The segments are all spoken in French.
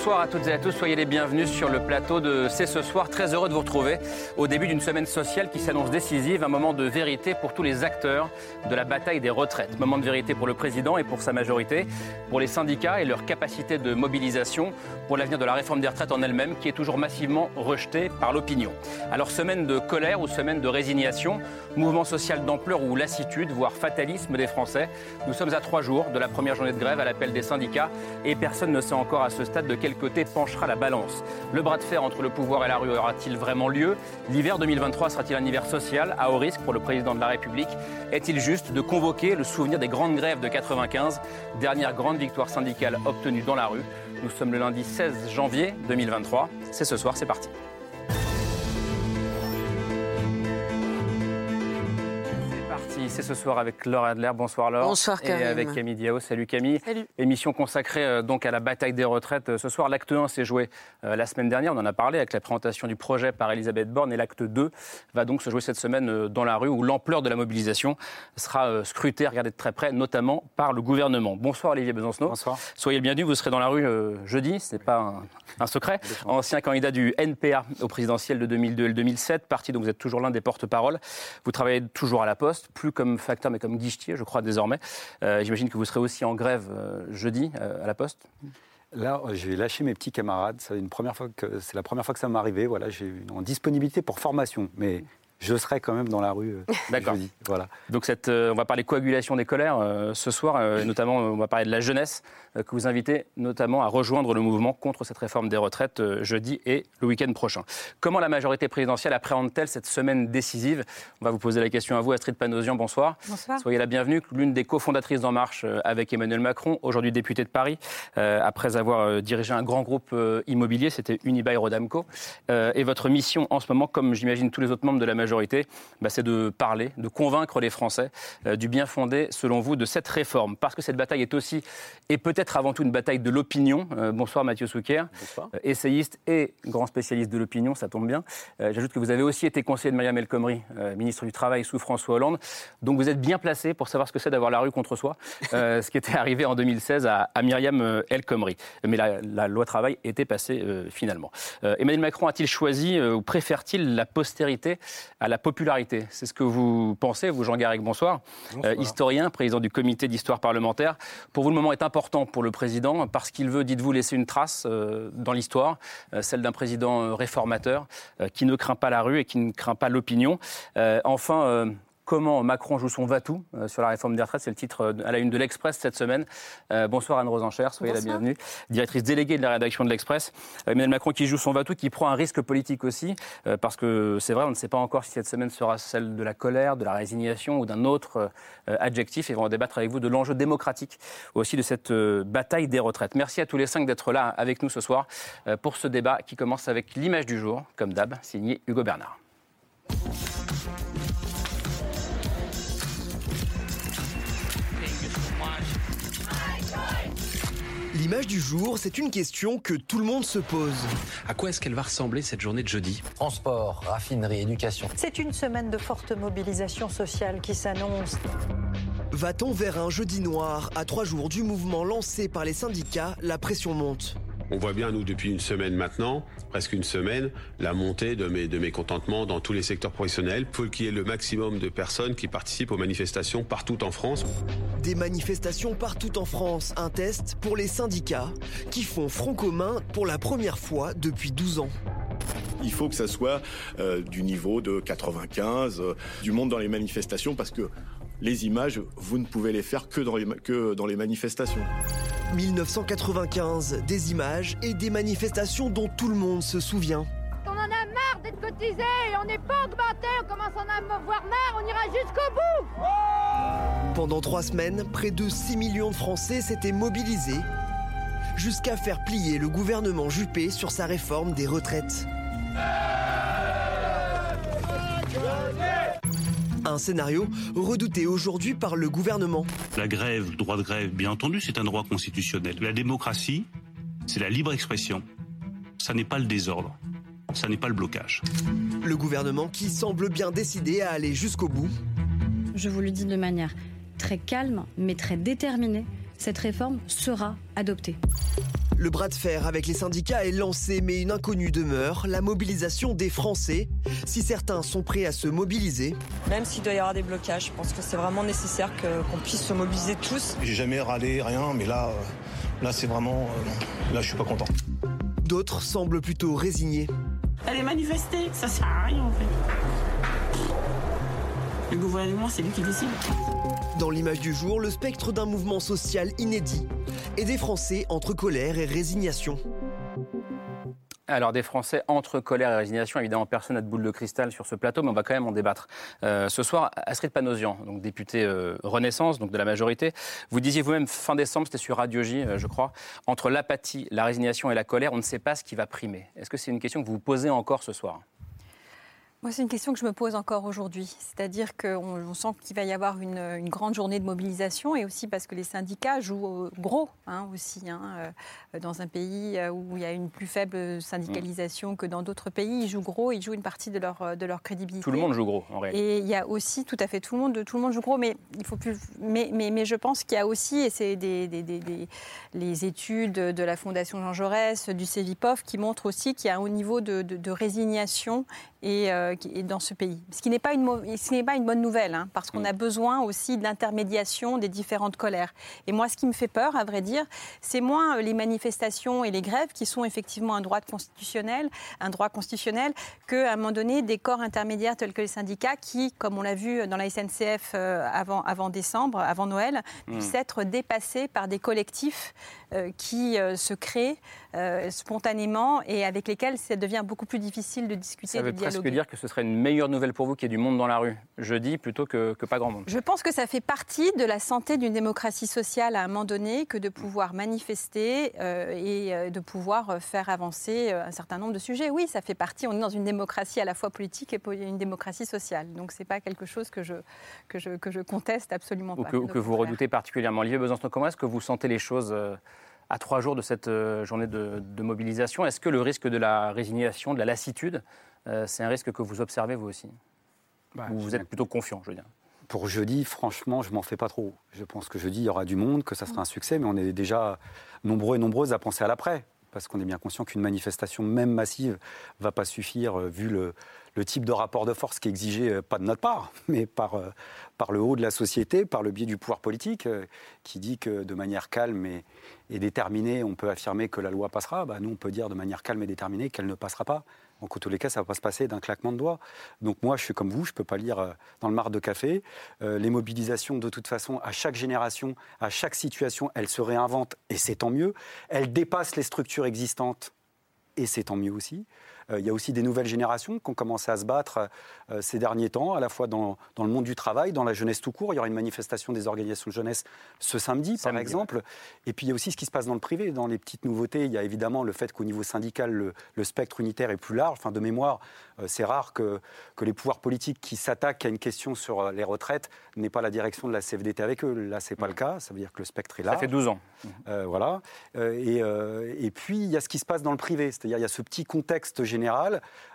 Bonsoir à toutes et à tous, soyez les bienvenus sur le plateau de C'est ce soir. Très heureux de vous retrouver au début d'une semaine sociale qui s'annonce décisive, un moment de vérité pour tous les acteurs de la bataille des retraites. Moment de vérité pour le président et pour sa majorité, pour les syndicats et leur capacité de mobilisation, pour l'avenir de la réforme des retraites en elle-même qui est toujours massivement rejetée par l'opinion. Alors semaine de colère ou semaine de résignation, mouvement social d'ampleur ou lassitude, voire fatalisme des Français. Nous sommes à trois jours de la première journée de grève à l'appel des syndicats et personne ne sait encore à ce stade de quel côté penchera la balance. Le bras de fer entre le pouvoir et la rue aura-t-il vraiment lieu? L'hiver 2023 sera-t-il un hiver social à haut risque pour le président de la République? Est-il juste de convoquer le souvenir des grandes grèves de 95, dernière grande victoire syndicale obtenue dans la rue Nous sommes le lundi 16 janvier 2023. C'est ce soir, c'est parti. C'est ce soir avec Laure Adler. Bonsoir Laure. Bonsoir Camille. Et avec Camille Diao. Salut Camille. Salut. Émission consacrée euh, donc à la bataille des retraites. Euh, ce soir, l'acte 1 s'est joué euh, la semaine dernière. On en a parlé avec la présentation du projet par Elisabeth Borne. Et l'acte 2 va donc se jouer cette semaine dans la rue où l'ampleur de la mobilisation sera scrutée, regardée de très près, notamment par le gouvernement. Bonsoir Olivier Besancenot. Bonsoir. Soyez le bienvenu. Vous serez dans la rue jeudi. Ce n'est pas un, un secret. Ancien candidat du NPA au présidentiel de 2002 et 2007, parti dont vous êtes toujours l'un des porte-parole. Vous travaillez toujours à la Poste, plus comme facteur mais comme guichetier, je crois, désormais. Euh, J'imagine que vous serez aussi en grève euh, jeudi euh, à la Poste. Là, je vais lâcher mes petits camarades. C'est une première fois que c'est la première fois que ça m'est arrivé. Voilà, j'ai en disponibilité pour formation, mais je serai quand même dans la rue. D'accord. Voilà. Donc cette, on va parler coagulation des colères ce soir, notamment on va parler de la jeunesse que vous invitez notamment à rejoindre le mouvement contre cette réforme des retraites jeudi et le week-end prochain. Comment la majorité présidentielle appréhende-t-elle cette semaine décisive? On va vous poser la question à vous, Astrid Panosian. Bonsoir. Bonsoir. Soyez la bienvenue. L'une des cofondatrices d'En Marche avec Emmanuel Macron, aujourd'hui députée de Paris, après avoir dirigé un grand groupe immobilier, c'était Unibail Rodamco. et votre mission en ce moment, comme j'imagine tous les autres membres de la majorité bah, c'est de parler, de convaincre les Français euh, du bien fondé, selon vous, de cette réforme. Parce que cette bataille est aussi, et peut-être avant tout, une bataille de l'opinion. Euh, bonsoir Mathieu bonsoir. Euh, essayiste et grand spécialiste de l'opinion, ça tombe bien. J'ajoute que vous avez aussi été conseiller de Mariam El Khomri, ministre du Travail sous François Hollande. Donc vous êtes bien placé pour savoir ce que c'est d'avoir la rue contre soi, ce qui était arrivé en 2016 à, à Myriam El Khomri. Mais la, la, loi travail était passée finalement. Emmanuel Macron a-t-il choisi ou préfère-t-il la postérité à la popularité? C'est ce que vous pensez, vous, Jean Garrigue, bonsoir. bonsoir. Euh, historien, président du comité d'histoire parlementaire. Pour vous, le moment est important pour le président parce qu'il veut, dites-vous, laisser une trace euh, dans l'histoire, euh, celle d'un président réformateur qui ne craint pas la rue et qui ne craint pas l'opinion. enfin, Comment Macron joue son va-tout euh, sur la réforme des retraites C'est le titre euh, à la une de l'Express cette semaine. Euh, bonsoir Anne-Rose Enchère, soyez bonsoir. la bienvenue. Directrice déléguée de la rédaction de l'Express. Emmanuel Macron qui joue son va-tout, qui prend un risque politique aussi, parce que c'est vrai, on ne sait pas encore si cette semaine sera celle de la colère, de la résignation ou d'un autre adjectif. Et on va débattre avec vous de l'enjeu démocratique aussi de cette bataille des retraites. Merci à tous les cinq d'être là avec nous ce soir pour ce débat qui commence avec l'image du jour, comme d'hab, signé Hugo Bernard. L'image du jour, c'est une question que tout le monde se pose. À quoi est-ce qu'elle va ressembler cette journée de jeudi Transport, raffinerie, éducation. C'est une semaine de forte mobilisation sociale qui s'annonce. Va-t-on vers un jeudi noir À trois jours du mouvement lancé par les syndicats, la pression monte. On voit bien, nous, depuis une semaine maintenant, presque une semaine, la montée de mes, de dans tous les secteurs professionnels. Il faut qu'il y ait le maximum de personnes qui participent aux manifestations partout en France. Des manifestations partout en France, un test pour les syndicats qui font front commun pour la première fois depuis 12 ans. Il faut que ça soit euh, du niveau de 95, euh, du monde dans les manifestations, parce que les images, vous ne pouvez les faire que dans les, que dans les manifestations. 1995, des images et des manifestations dont tout le monde se souvient. On en a marre d'être cotisé, on n'est pas augmenté, on commence à en avoir marre, on ira jusqu'au bout Pendant trois semaines, près de 6 millions de Français s'étaient mobilisés jusqu'à faire plier le gouvernement Juppé sur sa réforme des retraites. Un scénario redouté aujourd'hui par le gouvernement. La grève, le droit de grève, bien entendu, c'est un droit constitutionnel. La démocratie, c'est la libre expression. Ça n'est pas le désordre. Ça n'est pas le blocage. Le gouvernement qui semble bien décidé à aller jusqu'au bout. Je vous le dis de manière très calme, mais très déterminée, cette réforme sera adoptée. Le bras de fer avec les syndicats est lancé, mais une inconnue demeure, la mobilisation des Français. Si certains sont prêts à se mobiliser. Même s'il doit y avoir des blocages, je pense que c'est vraiment nécessaire qu'on puisse se mobiliser tous. J'ai jamais râlé, rien, mais là, euh, là c'est vraiment... Euh, là, je suis pas content. D'autres semblent plutôt résignés. Allez manifester, ça sert à rien en fait. Le gouvernement, c'est lui qui décide. Dans l'image du jour, le spectre d'un mouvement social inédit et des Français entre colère et résignation. Alors, des Français entre colère et résignation, évidemment, personne n'a de boule de cristal sur ce plateau, mais on va quand même en débattre. Euh, ce soir, Astrid Panosian, donc députée euh, Renaissance, donc de la majorité, vous disiez vous-même fin décembre, c'était sur Radio J, euh, je crois, entre l'apathie, la résignation et la colère, on ne sait pas ce qui va primer. Est-ce que c'est une question que vous vous posez encore ce soir? Moi, c'est une question que je me pose encore aujourd'hui. C'est-à-dire qu'on sent qu'il va y avoir une, grande journée de mobilisation et aussi parce que les syndicats jouent gros hein, aussi. Hein, euh, dans un pays euh, où il y a une plus faible syndicalisation que dans d'autres pays, ils jouent gros, ils jouent une partie de leur, de leur crédibilité. Tout le monde joue gros, en réalité. Et il y a aussi, tout à fait, tout le monde, tout le monde joue gros, mais il faut plus. Mais, mais, mais je pense qu'il y a aussi, et c'est des, des, des, les études de la Fondation Jean Jaurès, du CEVIPOF, qui montrent aussi qu'il y a un haut niveau de, de résignation et, euh, dans ce pays. Ce qui n'est pas, pas, une bonne nouvelle, hein, parce qu'on mm. a besoin aussi de l'intermédiation des différentes colères. Et moi, ce qui me fait peur, à vrai dire, c'est moins euh, les manifestations et les grèves, qui sont effectivement un droit constitutionnel, un droit constitutionnel, qu'à un moment donné, des corps intermédiaires tels que les syndicats, qui, comme on l'a vu dans la SNCF euh, avant, avant décembre, avant Noël, mm. puissent être dépassés par des collectifs qui se créent spontanément et avec lesquels ça devient beaucoup plus difficile de discuter, de dialoguer presque dire que ce serait une meilleure nouvelle pour vous qu'il y ait du monde dans la rue jeudi plutôt que, que, pas grand monde. Je pense que ça fait partie de la santé d'une démocratie sociale à un moment donné que de pouvoir manifester euh, et euh, de pouvoir euh, faire avancer un certain nombre de sujets. Oui, ça fait partie. On est dans une démocratie à la fois politique et une démocratie sociale. Donc c'est pas quelque chose que je, que je, que je conteste absolument ou pas. Que, ou que vous redoutez particulièrement. Lieu Besançon, comment est-ce que vous sentez les choses à trois jours de cette journée de, de mobilisation Est-ce que le risque de la résignation, de la lassitude, euh, c'est un risque que vous observez vous aussi? Bah, Vous êtes plutôt confiant, je veux dire? Pour jeudi, franchement, je m'en fais pas trop. Je pense que jeudi, il y aura du monde, que ça sera un succès, mais on est déjà nombreux et nombreuses à penser à l'après. Parce qu'on est bien conscient qu'une manifestation, même massive, va pas suffire, euh, vu le, type de rapport de force qui est exigé, euh, pas de notre part, mais par, par le haut de la société, par le biais du pouvoir politique, qui dit que de manière calme et, déterminée, on peut affirmer que la loi passera. Bah, nous, on peut dire de manière calme et déterminée qu'elle ne passera pas. Donc, en tous les cas, ça ne va pas se passer d'un claquement de doigts. Donc, moi, je suis comme vous, je ne peux pas lire euh, dans le mar de café. Euh, les mobilisations, de toute façon, à chaque génération, à chaque situation, elles se réinventent et c'est tant mieux. Elles dépassent les structures existantes et c'est tant mieux aussi. Euh, il y a aussi des nouvelles générations qui ont commencé à se battre euh, ces derniers temps, à la fois dans, le monde du travail, dans la jeunesse tout court. Il y aura une manifestation des organisations de jeunesse ce samedi, par exemple. Et puis il y a aussi ce qui se passe dans le privé. Dans les petites nouveautés, il y a évidemment le fait qu'au niveau syndical, le, spectre unitaire est plus large. Enfin, de mémoire, euh, c'est rare que, que les pouvoirs politiques qui s'attaquent à une question sur les retraites n'aient pas la direction de la CFDT avec eux. Là, c'est pas le cas. Ça veut dire que le spectre est là. Ça fait 12 ans. voilà. et, et, puis, il y a ce qui se passe dans le privé. C'est-à-dire, il y a ce petit contexte général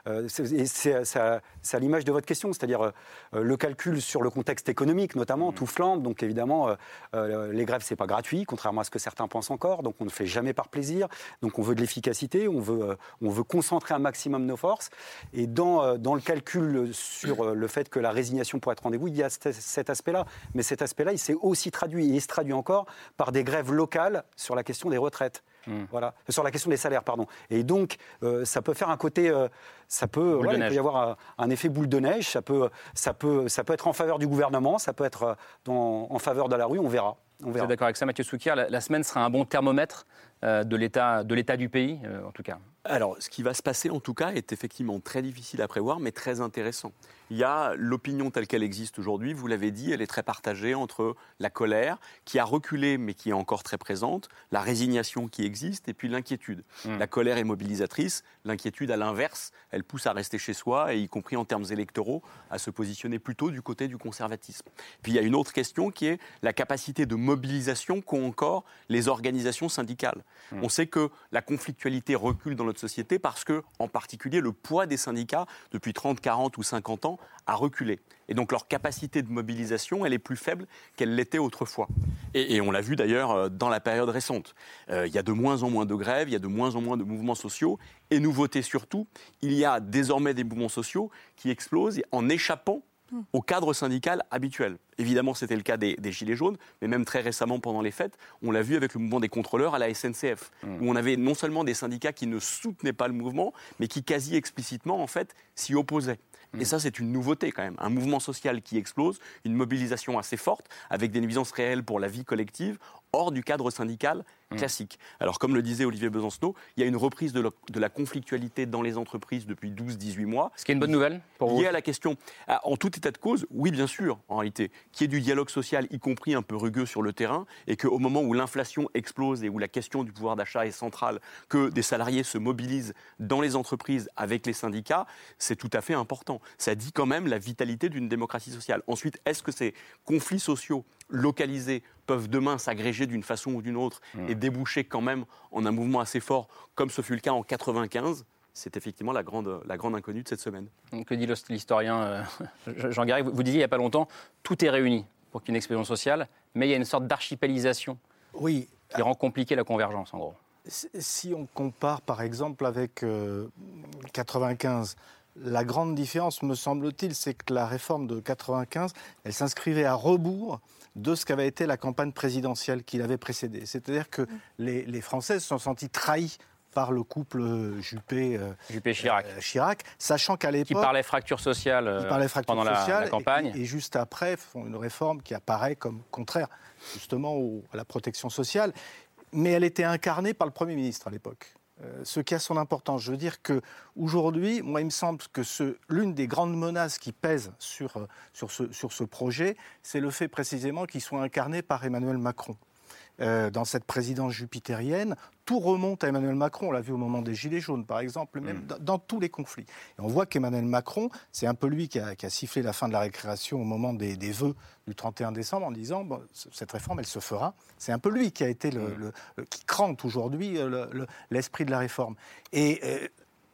euh, et c'est à l'image de votre question, c'est-à-dire euh, le calcul sur le contexte économique, notamment, mmh. tout flambe. Donc évidemment, euh, les grèves, c'est pas gratuit, contrairement à ce que certains pensent encore. Donc on ne fait jamais par plaisir. Donc on veut de l'efficacité, on veut, on veut concentrer un maximum nos forces. Et dans, dans le calcul sur le fait que la résignation pourrait être rendez-vous, il y a cet aspect-là. Mais cet aspect-là, il s'est aussi traduit, et il se traduit encore par des grèves locales sur la question des retraites. Hmm. Voilà, sur la question des salaires, pardon. Et donc, euh, ça peut faire un côté, euh, ça peut, il peut y avoir un, effet boule de neige. Ça peut, ça peut, ça peut être en faveur du gouvernement, ça peut être euh, en faveur de la rue. On verra. On Vous êtes d'accord avec ça, Mathieu Soukier la, semaine sera un bon thermomètre de l'état de l'état du pays, en tout cas. Alors, ce qui va se passer, en tout cas, est effectivement très difficile à prévoir, mais très intéressant. Il y a l'opinion telle qu'elle existe aujourd'hui, vous l'avez dit, elle est très partagée entre la colère, qui a reculé mais qui est encore très présente, la résignation qui existe, et puis l'inquiétude. Hmm. La colère est mobilisatrice, l'inquiétude, à l'inverse, elle pousse à rester chez soi, et y compris en termes électoraux, à se positionner plutôt du côté du conservatisme. Puis il y a une autre question qui est la capacité de mobilisation qu'ont encore les organisations syndicales. Hmm. On sait que la conflictualité recule dans notre société parce que, en particulier, le poids des syndicats, depuis 30, 40 ou 50 ans, a reculé. Et donc leur capacité de mobilisation, elle est plus faible qu'elle l'était autrefois. Et, et on l'a vu d'ailleurs euh, dans la période récente. Euh, il y a de moins en moins de grèves, il y a de moins en moins de mouvements sociaux. Et nouveauté surtout, il y a désormais des mouvements sociaux qui explosent en échappant au cadre syndical habituel. Évidemment, c'était le cas des, des Gilets jaunes, mais même très récemment pendant les fêtes, on l'a vu avec le mouvement des contrôleurs à la SNCF, où on avait non seulement des syndicats qui ne soutenaient pas le mouvement, mais qui quasi explicitement, en fait, s'y opposaient. Et ça, c'est une nouveauté quand même. Un mouvement social qui explose, une mobilisation assez forte, avec des nuisances réelles pour la vie collective, hors du cadre syndical classique. Alors, comme le disait Olivier Besancenot, il y a une reprise de la, de la conflictualité dans les entreprises depuis 12-18 mois. Ce qui est une bonne nouvelle pour vous Lié à la question, ah, en tout état de cause, oui, bien sûr, en réalité, qu'il y ait du dialogue social, y compris un peu rugueux sur le terrain, et qu'au moment où l'inflation explose et où la question du pouvoir d'achat est centrale, que des salariés se mobilisent dans les entreprises avec les syndicats, c'est tout à fait important. Ça dit quand même la vitalité d'une démocratie sociale. Ensuite, est-ce que ces conflits sociaux localisés peuvent demain s'agréger d'une façon ou d'une autre Mmh. et déboucher quand même en un mouvement assez fort, comme ce fut le cas en 95 c'est effectivement la grande, la grande inconnue de cette semaine. Que dit l'historien euh, Jean Garrigue vous, vous disiez il n'y a pas longtemps, tout est réuni pour qu'il y ait une explosion sociale, mais il y a une sorte d'archipélisation oui. qui rend compliqué la convergence, en gros. Si on compare par exemple avec euh, 95, la grande différence, me semble-t-il, c'est que la réforme de 95, elle s'inscrivait à rebours de ce qu'avait été la campagne présidentielle qui l'avait précédée. C'est-à-dire que les, les Français se sont sentis trahis par le couple Juppé, euh, Juppé Chirac. euh, Chirac, sachant qu'à l'époque Qui parlait fracture sociale, euh, qui parlait fracture pendant la- campagne. Et, et juste après font une réforme qui apparaît comme contraire justement au- à la protection sociale. Mais elle était incarnée par le Premier ministre à l'époque. Euh, ce qui a son importance. Je veux dire que aujourd'hui, moi, il me semble que l'une des grandes menaces qui pèsent sur, euh, sur, ce, sur ce projet, c'est le fait précisément qu'il soit incarné par Emmanuel Macron. Euh, dans cette présidence jupitérienne, tout remonte à Emmanuel Macron. On l'a vu au moment des Gilets jaunes, par exemple, même dans, dans tous les conflits. Et on voit qu'Emmanuel Macron, c'est un peu lui qui a, qui a sifflé la fin de la récréation au moment des, des vœux du 31 décembre en disant bon, cette réforme, elle se fera. C'est un peu lui qui a été le, le- le- qui crante aujourd'hui euh, le- le- l'esprit de la réforme. Et euh,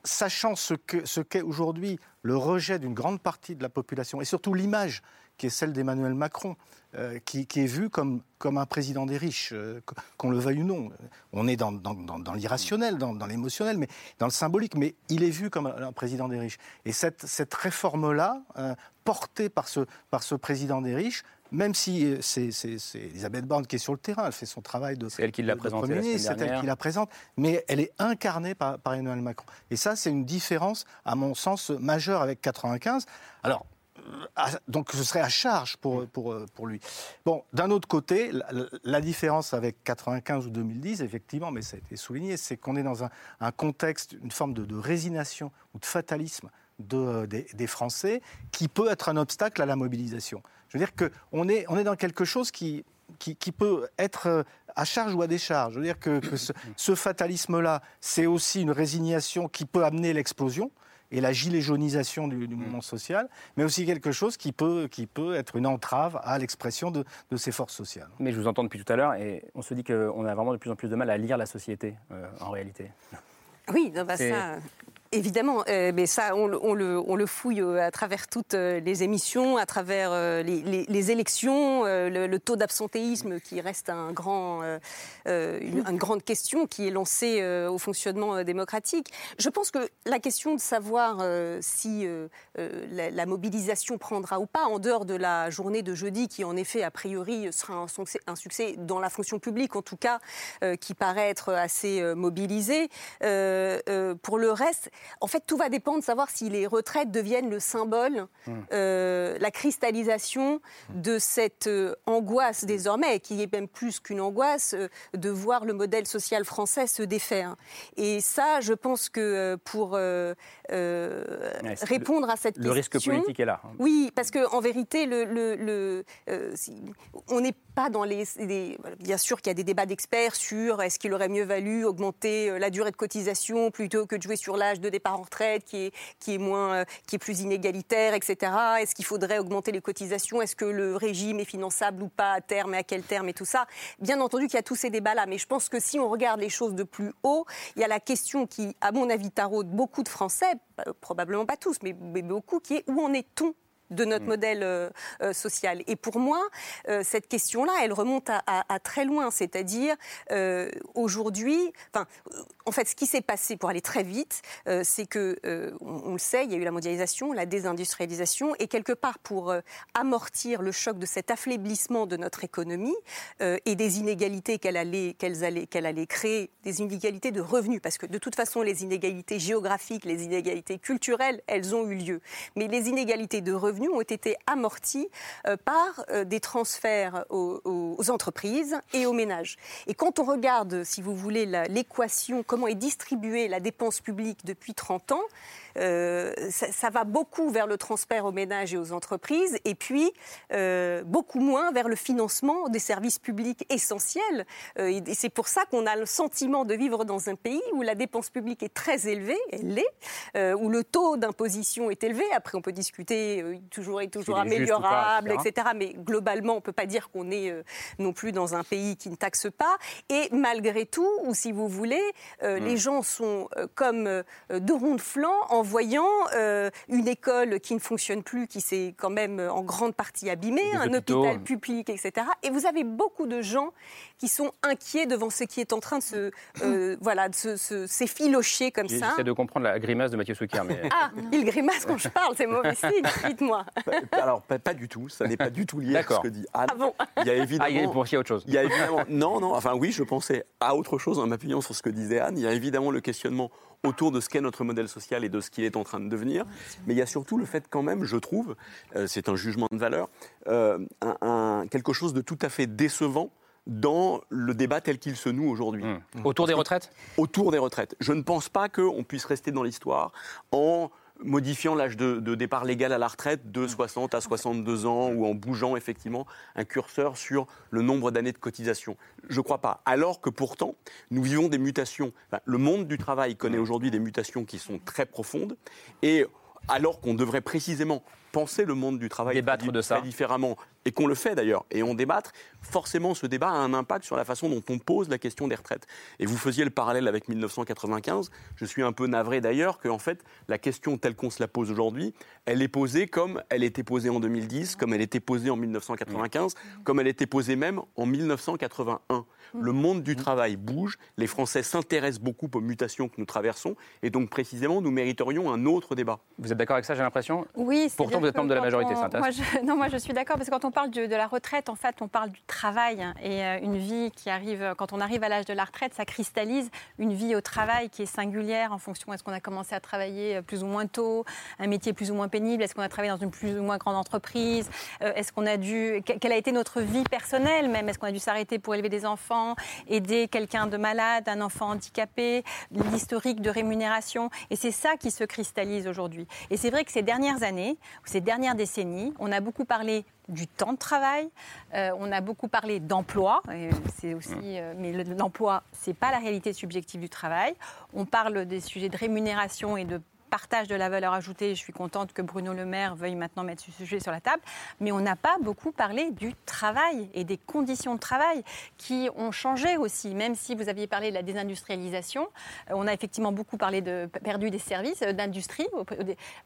sachant ce qu'est aujourd'hui le rejet d'une grande partie de la population et surtout l'image qui est celle d'Emmanuel Macron, euh, qui, qui est vu comme, comme un président des riches, euh, qu- qu'on le veuille ou non. On est dans, dans- dans- dans l'irrationnel, dans, l'émotionnel, mais dans le symbolique, mais il est vu comme un, un président des riches. Et cette, cette réforme-là, euh, portée par ce, par ce président des riches, même si c'est Elisabeth Borne qui est sur le terrain, elle fait son travail de. C'est elle qui l'a de- de Premier ministre, C'est elle qui la présente, mais elle est incarnée par, par Emmanuel Macron. Et ça, c'est une différence, à mon sens, majeure avec 95. Alors, donc ce serait à charge pour, pour, euh, pour lui. Bon, d'un autre côté, la, la différence avec 95 ou 2010, effectivement, mais ça a été souligné, c'est qu'on est dans un, un contexte, une forme de, de résignation ou de fatalisme de, euh, des, des Français qui peut être un obstacle à la mobilisation. Je veux dire qu'on est, on est dans quelque chose qui, qui, qui peut être euh, à charge ou à décharge. Je veux dire que, que ce, ce fatalisme-là, c'est aussi une résignation qui peut amener l'explosion et la gilet jaunisation du, du mouvement social, mais aussi quelque chose qui peut, qui peut être une entrave à l'expression de, de ces forces sociales. Mais je vous entends depuis tout à l'heure et on se dit qu'on a vraiment de plus en plus de mal à lire la société, euh, en réalité. Oui, non, bah, C'est- ça, évidemment. euh, mais ça, on, le- fouille euh, à travers toutes euh, les émissions, à travers les, élections, le, taux d'absentéisme qui reste un grand, une, grande question qui est lancée au fonctionnement démocratique. Je pense que la question de savoir si la, mobilisation prendra ou pas, en dehors de la journée de jeudi, qui en effet, a priori, sera un succès, un succès dans la fonction publique, en tout cas, qui paraît être assez mobilisée, pour le reste, en fait, tout va dépendre de savoir si les retraites deviennent le symbole, Hmm. euh, la cristallisation de cette euh, angoisse désormais, qui est même plus qu'une angoisse, euh, de voir le modèle social français se défaire. Et ça, je pense que pour Ouais, répondre à cette Le question... risque politique est là. Oui, parce qu'en vérité, le, le- le, si- on n'est pas dans les, les- Bien sûr qu'il y a des débats d'experts sur est-ce qu'il aurait mieux valu augmenter la durée de cotisation plutôt que de jouer sur l'âge de départ en retraite qui est, qui est, euh, plus inégalitaire, etc. Est-ce qu'il faudrait augmenter les cotisations? Est-ce que le régime est finançable ou pas à terme et à quel terme et tout ça? Bien entendu qu'il y a tous ces débats-là, mais je pense que si on regarde les choses de plus haut, il y a la question qui, à mon avis, taraude beaucoup de Français, probablement pas tous, mais beaucoup, qui est où en est-on de notre modèle euh, euh, social. Et pour moi, euh, cette question-là, elle remonte à, à- à très loin. C'est-à-dire, euh, aujourd'hui, enfin, en fait, ce qui s'est passé, pour aller très vite, c'est que, on, on le sait, il y a eu la mondialisation, la désindustrialisation, et quelque part, pour amortir le choc de cet affaiblissement de notre économie et des inégalités qu'elle allait, allaient, qu'elle allait créer, des inégalités de revenus, parce que de toute façon, les inégalités géographiques, les inégalités culturelles, elles ont eu lieu. Mais les inégalités de revenus ont été amorties euh, par euh, des transferts aux, aux entreprises et aux ménages. Et quand on regarde, si vous voulez, l'équation, comment est distribuée la dépense publique depuis 30 ans, euh, ça, ça va beaucoup vers le transfert aux ménages et aux entreprises, et puis euh, beaucoup moins vers le financement des services publics essentiels. Euh, et et c'est pour ça qu'on a le sentiment de vivre dans un pays où la dépense publique est très élevée, elle l'est, où le taux d'imposition est élevé. Après, on peut discuter, toujours est toujours est pas, améliorable, etc. etc. Mais globalement, on ne peut pas dire qu'on est non plus dans un pays qui ne taxe pas. Et malgré tout, ou si vous voulez, Hmm. les gens sont comme de ronds de flanc en voyant euh, une école qui ne fonctionne plus, qui s'est quand même euh, en grande partie abîmée, Des un hôpitaux. hôpital public, etc. Et vous avez beaucoup de gens qui sont inquiets devant ce qui est en train de se, euh, voilà, de se- se- s'effilocher comme ça. J'essaie de comprendre la grimace de Mathieu Souquier. Mais... Ah, il grimace quand je parle, c'est mauvais signe, dites-moi. Alors, pas, pas du tout, ça n'est pas du tout lié à ce que dit Anne. Ah bon Il y a évidemment. Ah, il y a autre chose. Il y a évidemment. Non, non, enfin oui, je pensais à autre chose en m'appuyant sur ce que disait Anne. Il y a évidemment le questionnement autour de ce qu'est notre modèle social et de ce qu'il est en train de devenir. Mais il y a surtout le fait quand même, je trouve, euh, c'est un jugement de valeur, euh, un- un- quelque chose de tout à fait décevant dans le débat tel qu'il se noue aujourd'hui. Hmm. Autour des retraites? Autour des retraites. Je ne pense pas qu'on puisse rester dans l'histoire en modifiant l'âge de, de départ légal à la retraite de 60 à 62 ans ou en bougeant effectivement un curseur sur le nombre d'années de cotisation. Je ne crois pas. Alors que pourtant, nous vivons des mutations. Enfin, le monde du travail connaît aujourd'hui des mutations qui sont très profondes et alors qu'on devrait précisément penser le monde du travail Débattre très, de ça. très différemment, et qu'on le fait d'ailleurs, et on débattre, forcément ce débat a un impact sur la façon dont on pose la question des retraites. Et vous faisiez le parallèle avec 1995, je suis un peu navré d'ailleurs que en fait, la question telle qu'on se la pose aujourd'hui, elle est posée comme elle était posée en 2010, comme elle était posée en 1995, comme elle était posée même en 1981. Le monde du travail bouge, les Français s'intéressent beaucoup aux mutations que nous traversons, et donc précisément, nous mériterions un autre débat. Vous êtes d'accord avec ça, j'ai l'impression? Oui, c'est Pourtant, vous êtes membre de la majorité, c'est moi, intéressant. je, Non, moi je suis d'accord, parce que quand on parle de, la retraite, en fait, on parle du travail. hein, et euh, une vie qui arrive, quand on arrive à l'âge de la retraite, ça cristallise une vie au travail qui est singulière en fonction est-ce qu'on a commencé à travailler euh, plus ou moins tôt, un métier plus ou moins pénible, est-ce qu'on a travaillé dans une plus ou moins grande entreprise, euh, est-ce qu'on a dû. que- Quelle a été notre vie personnelle même Est-ce qu'on a dû s'arrêter pour élever des enfants, aider quelqu'un de malade, un enfant handicapé, l'historique de rémunération Et c'est ça qui se cristallise aujourd'hui. Et c'est vrai que ces dernières années, ces dernières décennies, on a beaucoup parlé du temps de travail, euh, on a beaucoup parlé d'emploi, c'est aussi, euh, mais le- l'emploi, c'est pas la réalité subjective du travail. On parle des sujets de rémunération et de partage de la valeur ajoutée. Je suis contente que Bruno Le Maire veuille maintenant mettre ce sujet sur la table. Mais on n'a pas beaucoup parlé du travail et des conditions de travail qui ont changé aussi. Même si vous aviez parlé de la désindustrialisation, euh, on a effectivement beaucoup parlé de perdu des services, euh, d'industrie,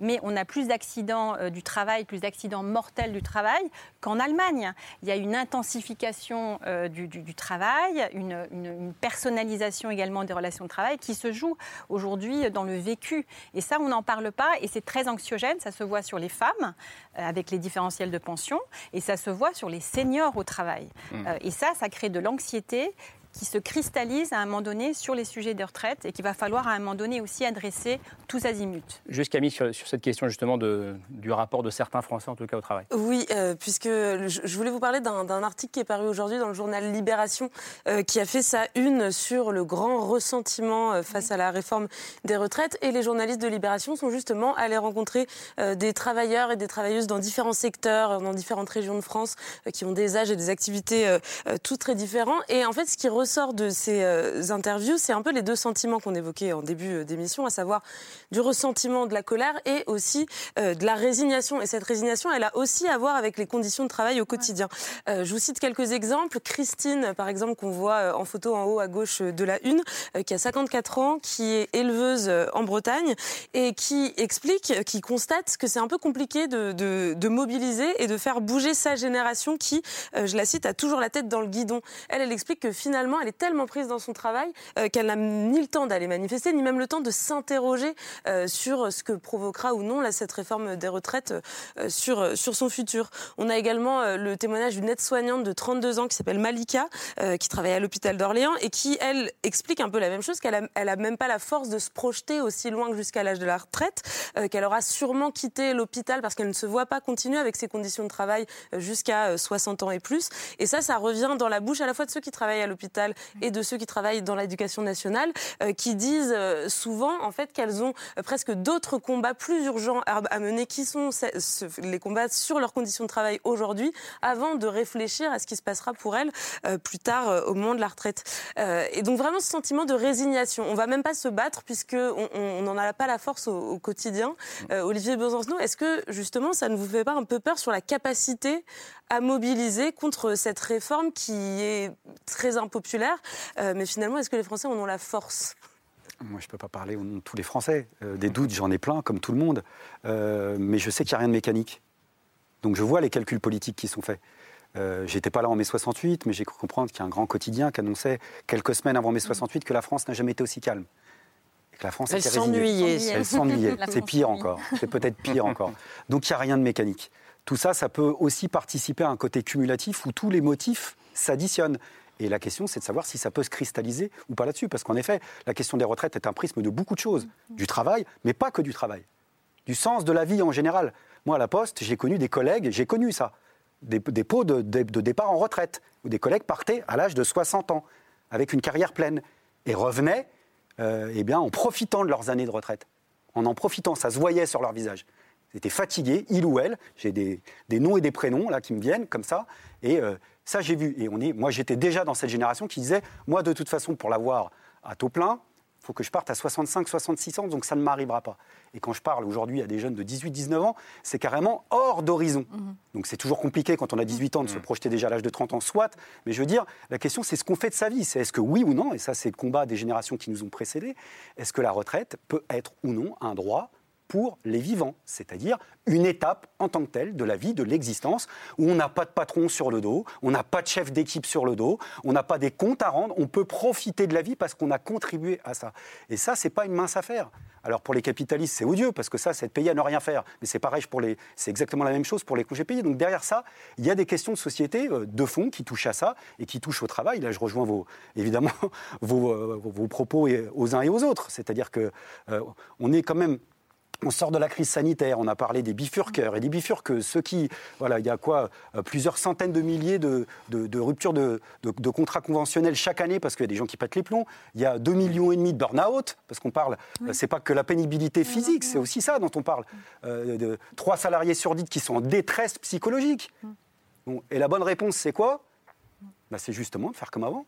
mais on a plus d'accidents euh, du travail, plus d'accidents mortels du travail qu'en Allemagne. Il y a une intensification du, travail, une- une personnalisation également des relations de travail qui se joue aujourd'hui dans le vécu. Et ça, on n'en parle pas et c'est très anxiogène. Ça se voit sur les femmes euh, avec les différentiels de pension et ça se voit sur les seniors au travail. Mmh. Euh, et ça, ça crée de l'anxiété qui se cristallise à un moment donné sur les sujets de retraite et qu'il va falloir à un moment donné aussi adresser tous azimuts. Juste Camille, sur, sur cette question justement de, du rapport de certains Français, en tout cas au travail. Oui, euh, puisque je voulais vous parler d'un article qui est paru aujourd'hui dans le journal Libération, euh, qui a fait sa une sur le grand ressentiment euh, face à la réforme des retraites. Et les journalistes de Libération sont justement allés rencontrer euh, des travailleurs et des travailleuses dans différents secteurs, dans différentes régions de France, euh, qui ont des âges et des activités tous très différents. Et en fait, ce qui ressort de ces euh, interviews, c'est un peu les deux sentiments qu'on évoquait en début euh, d'émission, à savoir du ressentiment, de la colère et aussi euh, de la résignation. Et cette résignation, elle a aussi à voir avec les conditions de travail au quotidien. Je vous cite quelques exemples. Christine, par exemple, qu'on voit en photo en haut à gauche de la une, qui a 54 ans, qui est éleveuse en Bretagne et qui explique, qui constate que c'est un peu compliqué de, mobiliser et de faire bouger sa génération qui, je la cite, a toujours la tête dans le guidon. Elle, elle explique que finalement, elle est tellement prise dans son travail euh, qu'elle n'a ni le temps d'aller manifester, ni même le temps de s'interroger euh, sur ce que provoquera ou non cette réforme des retraites euh, sur, sur son futur. On a également le témoignage d'une aide-soignante de 32 ans qui s'appelle Malika, qui travaille à l'hôpital d'Orléans et qui, elle, explique un peu la même chose, qu'elle a, elle a même pas la force de se projeter aussi loin que jusqu'à l'âge de la retraite, qu'elle aura sûrement quitté l'hôpital parce qu'elle ne se voit pas continuer avec ses conditions de travail jusqu'à euh, 60 ans et plus. Et ça, ça revient dans la bouche à la fois de ceux qui travaillent à l'hôpital et de ceux qui travaillent dans l'éducation nationale, euh, qui disent euh, souvent en fait qu'elles ont euh, presque d'autres combats plus urgents à, mener, qui sont les combats sur leurs conditions de travail aujourd'hui, avant de réfléchir à ce qui se passera pour elles plus tard au moment de la retraite. Et donc vraiment ce sentiment de résignation. On va même pas se battre puisque on- n'en a pas la force au, au quotidien. Olivier Besancenot, est-ce que justement ça ne vous fait pas un peu peur sur la capacité à mobiliser contre cette réforme qui est très impopulaire Euh, Mais finalement, est-ce que les Français en ont la force? Moi, je ne peux pas parler au nom de tous les Français. Euh, des doutes, j'en ai plein, comme tout le monde. Euh, mais je sais qu'il n'y a rien de mécanique. Donc je vois les calculs politiques qui sont faits. Euh, J'étais pas là en mai 68, mais j'ai cru comprendre qu'il y a un grand quotidien qui annonçait quelques semaines avant mai 68 que la France n'a jamais été aussi calme. Et que la France Elle s'ennuyait. Elle s'ennuyait. C'est pire encore. C'est peut-être pire encore. Donc il n'y a rien de mécanique. Tout ça, ça peut aussi participer à un côté cumulatif où tous les motifs s'additionnent. Et la question, c'est de savoir si ça peut se cristalliser ou pas là-dessus. Parce qu'en effet, la question des retraites est un prisme de beaucoup de choses. Du travail, mais pas que du travail. Du sens de la vie en général. Moi, à la Poste, j'ai connu des collègues, j'ai connu ça, des, des pots de, de- de départ en retraite, où des collègues partaient à l'âge de 60 ans, avec une carrière pleine, et revenaient euh, eh bien, en profitant de leurs années de retraite. En en profitant, ça se voyait sur leur visage. Ils étaient fatigués, il ou elle. J'ai des, des noms et des prénoms là qui me viennent comme ça. Et euh, ça, j'ai vu. Et on est, moi, j'étais déjà dans cette génération qui disait, moi, de toute façon, pour l'avoir à taux plein, il faut que je parte à 65, 66 ans, donc ça ne m'arrivera pas. Et quand je parle aujourd'hui à des jeunes de 18, 19 ans, c'est carrément hors d'horizon. Donc c'est toujours compliqué quand on a 18 ans de se projeter déjà à l'âge de 30 ans, soit. Mais je veux dire, la question, c'est ce qu'on fait de sa vie. C'est est-ce que oui ou non, et ça, c'est le combat des générations qui nous ont précédés, est-ce que la retraite peut être ou non un droit pour les vivants, c'est-à-dire une étape en tant que telle de la vie, de l'existence, où on n'a pas de patron sur le dos, on n'a pas de chef d'équipe sur le dos, on n'a pas des comptes à rendre, on peut profiter de la vie parce qu'on a contribué à ça. Et ça, c'est pas une mince affaire. Alors pour les capitalistes, c'est odieux parce que ça, c'est de payer à ne rien faire. Mais c'est pareil pour les, c'est exactement la même chose pour les congés payés. Donc derrière ça, il y a des questions de société, euh, de fond, qui touchent à ça et qui touchent au travail. Là, je rejoins vos, évidemment vos, euh, vos- vos propos aux uns et aux autres. C'est-à-dire que euh, on est quand même on sort de la crise sanitaire, on a parlé des bifurqueurs et des bifurqueuses, ceux qui, voilà, il y a quoi, euh, plusieurs centaines de milliers de, de- de ruptures de, contrats conventionnels chaque année parce qu'il y a des gens qui pètent les plombs. Il y a 2 millions et demi de burn-out parce qu'on parle, euh, c'est pas que la pénibilité physique, c'est aussi ça dont on parle. Euh, de trois salariés sur dix qui sont en détresse psychologique. Bon, et la bonne réponse, c'est quoi? Bah, C'est justement de faire comme avant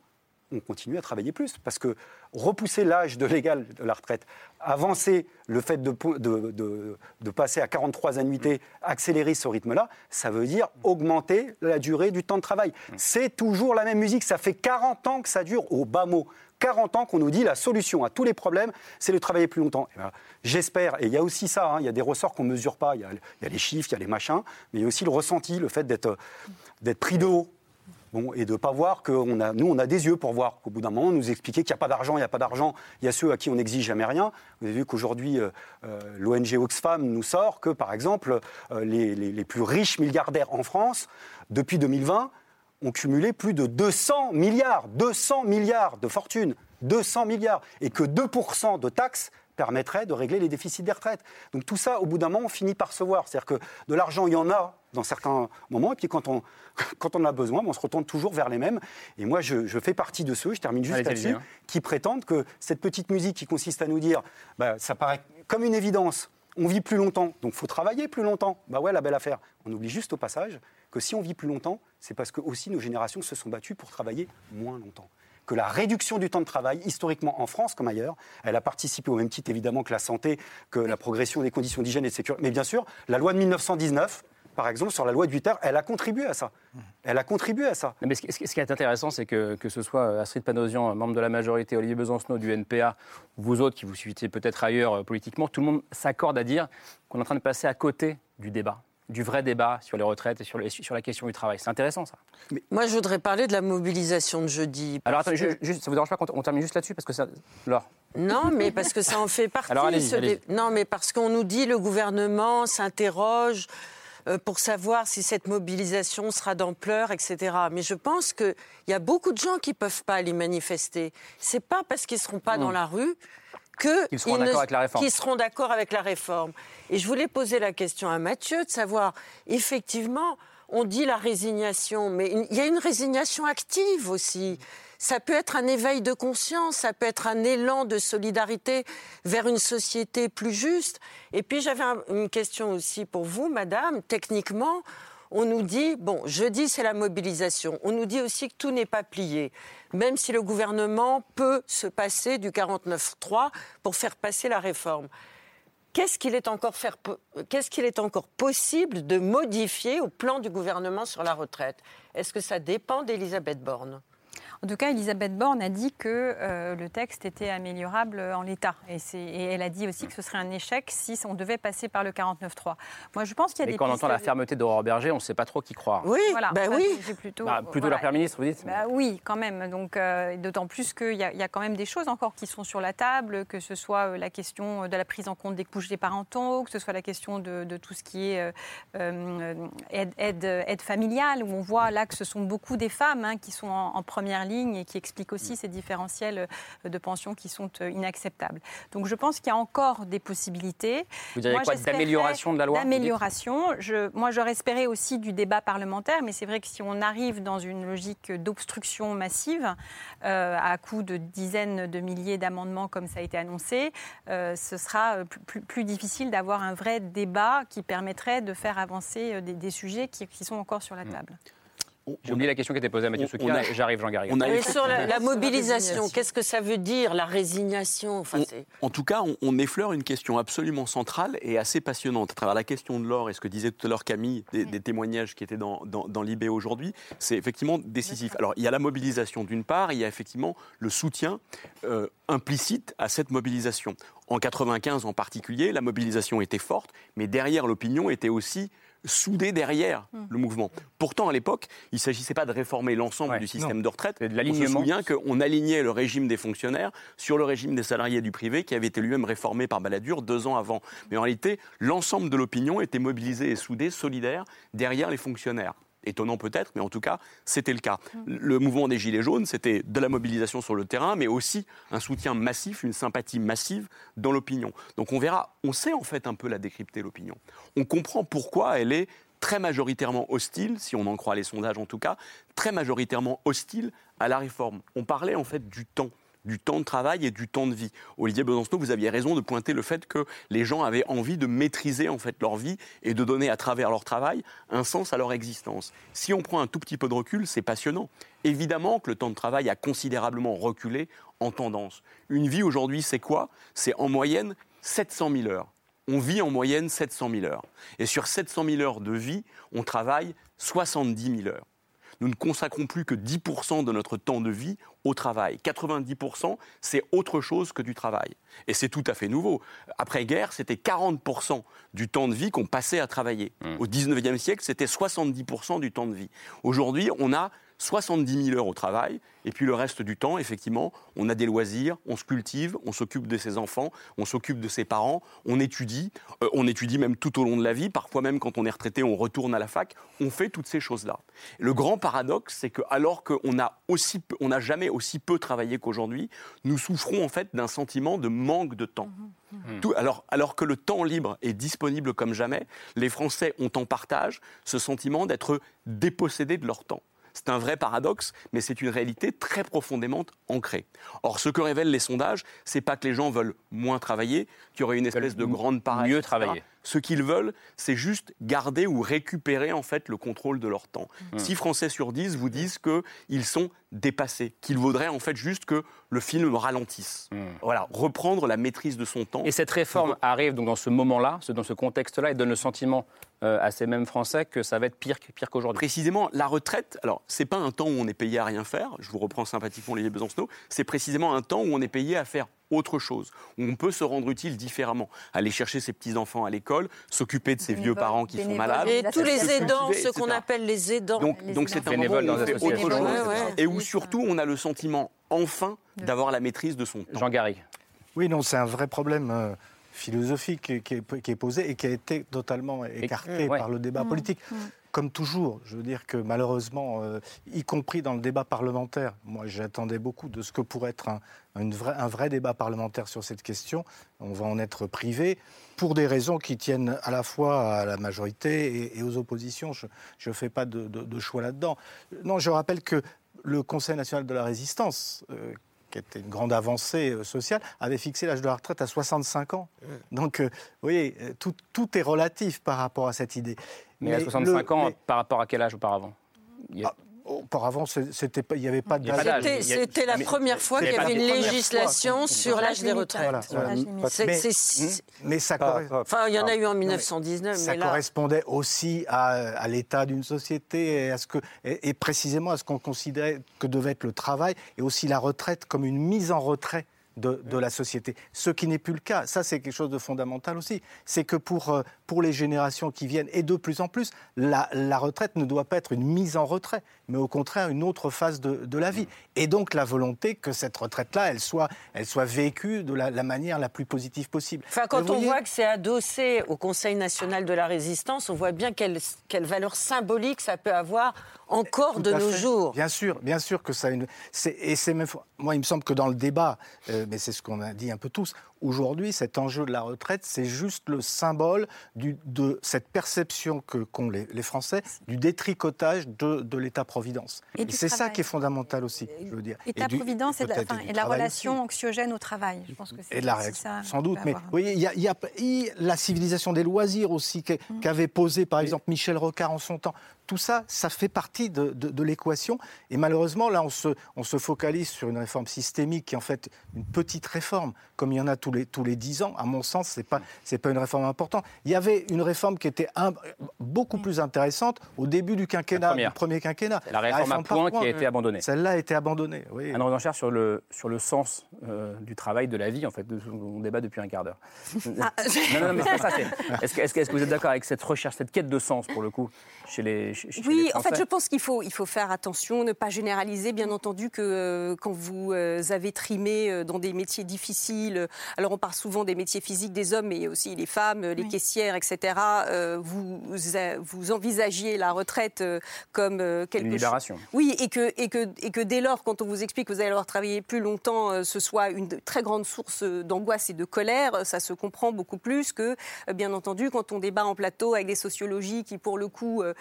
on continue à travailler plus. Parce que repousser l'âge de légal de la retraite, avancer le fait de, passer à 43 annuités, accélérer ce rythme-là, ça veut dire augmenter la durée du temps de travail. C'est toujours la même musique. Ça fait 40 ans que ça dure au bas mot. 40 ans qu'on nous dit la solution à tous les problèmes, c'est de travailler plus longtemps. Eh ben, J'espère, et il y a aussi ça, hein, il y a des ressorts qu'on ne mesure pas, il y, y a les chiffres, il y a les machins, mais il y a aussi le ressenti, le fait d'être pris de haut. Et de ne pas voir que on a, nous, on a des yeux pour voir qu'au bout d'un moment, nous expliquer qu'il n'y a pas d'argent, il n'y a pas d'argent. Il y a ceux à qui on n'exige jamais rien. Vous avez vu qu'aujourd'hui, euh, euh, l'ONG Oxfam nous sort que, par exemple, euh, les, les- les plus riches milliardaires en France, depuis 2020, ont cumulé plus de 200 milliards, 200 milliards de fortune, 200 milliards, et que 2% de taxes permettrait de régler les déficits des retraites. Donc tout ça, au bout d'un moment, on finit par se voir. C'est-à-dire que de l'argent, il y en a dans certains moments, et puis quand on, quand on a besoin, on se retourne toujours vers les mêmes. Et moi, je, je fais partie de ceux, je termine juste là-dessus, hein. qui prétendent que cette petite musique qui consiste à nous dire, bah, ça paraît comme une évidence, on vit plus longtemps, donc faut travailler plus longtemps. Bah ouais, la belle affaire. On oublie juste au passage que si on vit plus longtemps, c'est parce que aussi nos générations se sont battues pour travailler moins longtemps que la réduction du temps de travail, historiquement en France comme ailleurs, elle a participé au même titre évidemment que la santé, que la progression des conditions d'hygiène et de sécurité. Mais bien sûr, la loi de 1919, par exemple, sur la loi de 8 heures, elle a contribué à ça. Elle a contribué à ça. Mais ce qui, est intéressant, c'est que, que ce soit euh, Astrid Panosian, membre de la majorité, Olivier Besancenot du NPA, ou vous autres qui vous suivez peut-être ailleurs euh, politiquement, tout le monde s'accorde à dire qu'on est en train de passer à côté du débat, du vrai débat sur les retraites et sur, la question du travail. C'est intéressant ça. Moi, je voudrais parler de la mobilisation de jeudi. Alors attendez, que- ju- juste, ça vous dérange pas qu'on on termine juste là-dessus parce que ça, Laure. Non, mais parce que ça en fait partie. Alors, allez-y, ce allez-y. dé- Non, mais parce qu'on nous dit le gouvernement s'interroge euh, pour savoir si cette mobilisation sera d'ampleur, etc. Mais je pense qu'il y a beaucoup de gens qui ne peuvent pas aller manifester. C'est pas parce qu'ils ne seront pas Mm. dans la rue que Qu'ils seront d'accord avec la réforme. qu'ils seront d'accord avec la réforme. Et je voulais poser la question à Mathieu de savoir, effectivement, on dit la résignation, mais il y a une résignation active aussi. Ça peut être un éveil de conscience, ça peut être un élan de solidarité vers une société plus juste. Et puis j'avais un- une question aussi pour vous, Madame. Techniquement, on nous dit, bon, jeudi c'est la mobilisation. On nous dit aussi que tout n'est pas plié, même si le gouvernement peut se passer du 49-3 pour faire passer la réforme. Qu'est-ce qu'il est, encore possible de modifier au plan du gouvernement sur la retraite? Est-ce que ça dépend d'Elisabeth Borne? En tout cas, Elisabeth Borne a dit que euh, le texte était améliorable en l'état. Et, et elle a dit aussi que ce serait un échec si on devait passer par le 49.3. Moi, je pense qu'il y a Et des quand on entend la de- fermeté d'Aurore Berger, on ne sait pas trop qui croire. Voilà, bah oui. plutôt, Bah, plutôt voilà. la Première ministre, vous dites Bah oui, quand même. Donc, euh, et d'autant plus qu'il y, a- il y a quand même des choses encore qui sont sur la table, que ce soit euh, la question de la prise en compte des couches des parentaux, que ce soit la question de, de tout ce qui est euh, aide, aide- aide familiale, où on voit là que ce sont beaucoup des femmes hein, qui sont en, en première ligne et qui expliquent aussi ces différentiels euh, de pension qui sont euh, inacceptables. Donc, je pense qu'il y a encore des possibilités. Vous diriez Moi, quoi D'amélioration de la loi D'amélioration. Moi, j'aurais espéré aussi du débat parlementaire, mais c'est vrai que si on arrive dans une logique d'obstruction massive, euh, à coup de dizaines de milliers d'amendements comme ça a été annoncé, euh, ce sera plus, plus- plus difficile d'avoir un vrai débat qui permettrait de faire avancer des, des sujets qui, qui sont encore sur la Hmm. table. J'ai oublié la question qui était posée à Mathieu On- Soukia. J'arrive, Jean Garrigue. effectué- sur la, mobilisation, qu'est-ce que ça veut dire, la résignation? Enfin, On- en tout cas, on, on effleure une question absolument centrale et assez passionnante. À travers la question de l'or et ce que disait tout à l'heure Camille, des, des témoignages qui étaient dans, dans, dans l'IB aujourd'hui, c'est effectivement décisif. Alors, il y a la mobilisation d'une part, il y a effectivement le soutien euh, implicite à cette mobilisation. En 95 en particulier, la mobilisation était forte, mais derrière l'opinion était aussi soudée derrière le mouvement. Pourtant, à l'époque, il ne s'agissait pas de réformer l'ensemble du système de retraite. On se souvient qu'on alignait le régime des fonctionnaires sur le régime des salariés du privé qui avait été lui-même réformé par Balladur deux ans avant. Mais en réalité, l'ensemble de l'opinion était mobilisé et soudé, solidaire, derrière les fonctionnaires. Étonnant peut-être, mais en tout cas, c'était le cas. Le mouvement des Gilets jaunes, c'était de la mobilisation sur le terrain, mais aussi un soutien massif, une sympathie massive dans l'opinion. Donc on verra, on sait en fait un peu la décrypter, l'opinion. On comprend pourquoi elle est très majoritairement hostile, si on en croit les sondages en tout cas, très majoritairement hostile à la réforme. On parlait en fait du temps du temps de travail et du temps de vie. Olivier Besancenot, vous aviez raison de pointer le fait que les gens avaient envie de maîtriser en fait leur vie et de donner à travers leur travail un sens à leur existence. Si on prend un tout petit peu de recul, c'est passionnant. Évidemment que le temps de travail a considérablement reculé en tendance. Une vie aujourd'hui, c'est quoi? C'est en moyenne 700 000 heures. On vit en moyenne 700 000 heures. Et sur 700 000 heures de vie, on travaille 70 000 heures nous ne consacrons plus que 10% de notre temps de vie au travail. 90%, c'est autre chose que du travail. Et c'est tout à fait nouveau. Après-guerre, c'était 40% du temps de vie qu'on passait à travailler. Au 19e siècle, c'était 70% du temps de vie. Aujourd'hui, on a 70 000 heures au travail, et puis le reste du temps, effectivement, on a des loisirs, on se cultive, on s'occupe de ses enfants, on s'occupe de ses parents, on étudie, euh, on étudie même tout au long de la vie, parfois même quand on est retraité, on retourne à la fac, on fait toutes ces choses-là. Le grand paradoxe, c'est que alors qu'on n'a aussi peu- on n'a jamais aussi peu travaillé qu'aujourd'hui, nous souffrons en fait d'un sentiment de manque de temps. Tout- alors, alors que le temps libre est disponible comme jamais, les Français ont en partage ce sentiment d'être dépossédés de leur temps. C'est un vrai paradoxe, mais c'est une réalité très profondément ancrée. Or, ce que révèlent les sondages, c'est pas que les gens veulent moins travailler, qu'il y aurait une espèce de grande paresse. mieux travailler. Ce qu'ils veulent, c'est juste garder ou récupérer en fait le contrôle de leur temps. Mmh. 6 Français sur 10 vous disent qu'ils sont dépassés, qu'il vaudrait en fait juste que le film ralentisse. Voilà, reprendre la maîtrise de son temps. Mmh. Et cette réforme arrive donc dans ce moment-là, dans ce contexte-là, et donne le sentiment euh, à ces mêmes Français que ça va être pire, qu'aujourd'hui. Précisément, la retraite, alors c'est pas un temps où on est payé à rien faire, je vous reprends sympathiquement Olivier Besancenot, c'est précisément un temps où on est payé à faire autre chose, où on peut se rendre utile différemment, aller chercher ses petits-enfants à l'école, s'occuper de ses vieux parents qui sont malades. Et tous les aidants, ceux qu'on appelle les aidants. Donc, Les donc c'est un moment où on fait autre chose Ouais, ouais. et où surtout on a le sentiment enfin d'avoir la maîtrise de son temps. Jean Garry. Oui, non, c'est un vrai problème euh, philosophique qui, est, qui est posé et qui a été totalement écarté ouais. par le débat Mmh, politique. Comme toujours, je veux dire que malheureusement, euh, y compris dans le débat parlementaire, moi j'attendais beaucoup de ce que pourrait être un, un vrai débat parlementaire sur cette question. On va en être privé pour des raisons qui tiennent à la fois à la majorité et, aux oppositions. Je ne fais pas de choix là-dedans. Non, je rappelle que le Conseil national de la résistance, euh, qui était une grande avancée euh, sociale, avait fixé l'âge de la retraite à 65 ans. Donc, euh, vous voyez, euh, tout, tout est relatif par rapport à cette idée. Mais, à le- 65 ans, mais- par rapport à quel âge auparavant? Il y a- Auparavant, c'était pas- il n'y avait pas d'âge. C'était la première fois qu'il y avait une législation sur l'âge des retraites. Voilà, voilà. C'est- Mais- c'est- Mais ça, Enfin, il y en a eu en Non, mais 1919, ça mais là... correspondait aussi à, à l'état d'une société et, à ce que, et, et précisément à ce qu'on considérait que devait être le travail et aussi la retraite comme une mise en retrait de, de la société. Ce qui n'est plus le cas. Ça, c'est quelque chose de fondamental aussi. C'est que pour, euh, pour les générations qui viennent, et de plus en plus, la, la retraite ne doit pas être une mise en retrait, mais au contraire une autre phase de, de la vie. Et donc la volonté que cette retraite-là, elle soit, elle soit vécue de la, la manière la plus positive possible. Enfin, quand on voyez- voit que c'est adossé au Conseil national de la résistance, on voit bien quelle, quelle valeur symbolique ça peut avoir encore de Tout nos fait. jours. Bien sûr, bien sûr que ça a une. Et c'est même. Moi, il me semble que dans le débat, euh, mais c'est ce qu'on a dit un peu tous, aujourd'hui, cet enjeu de la retraite, c'est juste le symbole du, de cette perception que qu'ont les, les Français du détricotage de, de l'État-providence. Et Et, c'est ça qui est fondamental aussi, je veux dire. Et État-providence et, enfin, du et de la relation aussi. anxiogène au travail. Je pense que c'est Et de la réaction, ça sans doute. Mais avoir. vous voyez, il y y a- la civilisation des loisirs aussi Mm. qu'avait posé par exemple Michel Rocard en son temps. Tout ça, ça fait partie de, de- de l'équation. Et malheureusement, là, on se, on se focalise sur une réforme systémique qui est en fait une petite réforme, comme il y en a tous les, tous les 10 ans. À mon sens, ce n'est pas, c'est pas une réforme importante. Il y avait une réforme qui était un- beaucoup plus intéressante au début du quinquennat, du premier quinquennat. La réforme à par points qui a été abandonnée. Celle-là a été abandonnée, oui. Anne Revanchard sur le, sur le sens euh, du travail, de la vie, en fait, de, on débat depuis un quart d'heure. Ah, non, non, mais c'est pas ça. est-ce que vous êtes d'accord avec cette recherche, cette quête de sens, pour le coup, chez les, chez, Oui, les en fait, je pense qu'il faut, il faut faire attention, ne pas généraliser. Bien entendu que euh, quand vous euh, avez trimé euh, dans des métiers difficiles, euh, alors on parle souvent des métiers physiques des hommes, mais aussi les femmes, euh, les caissières, etc., euh, vous, vous, envisagiez la retraite euh, comme euh, quelque Une libération. chose- Oui, et que, et, que, et que dès lors, quand on vous explique que vous allez avoir travaillé plus longtemps, euh, ce soit une très grande source d'angoisse et de colère, ça se comprend beaucoup plus que, euh, bien entendu, quand on débat en plateau avec des sociologies qui, pour le coup, euh,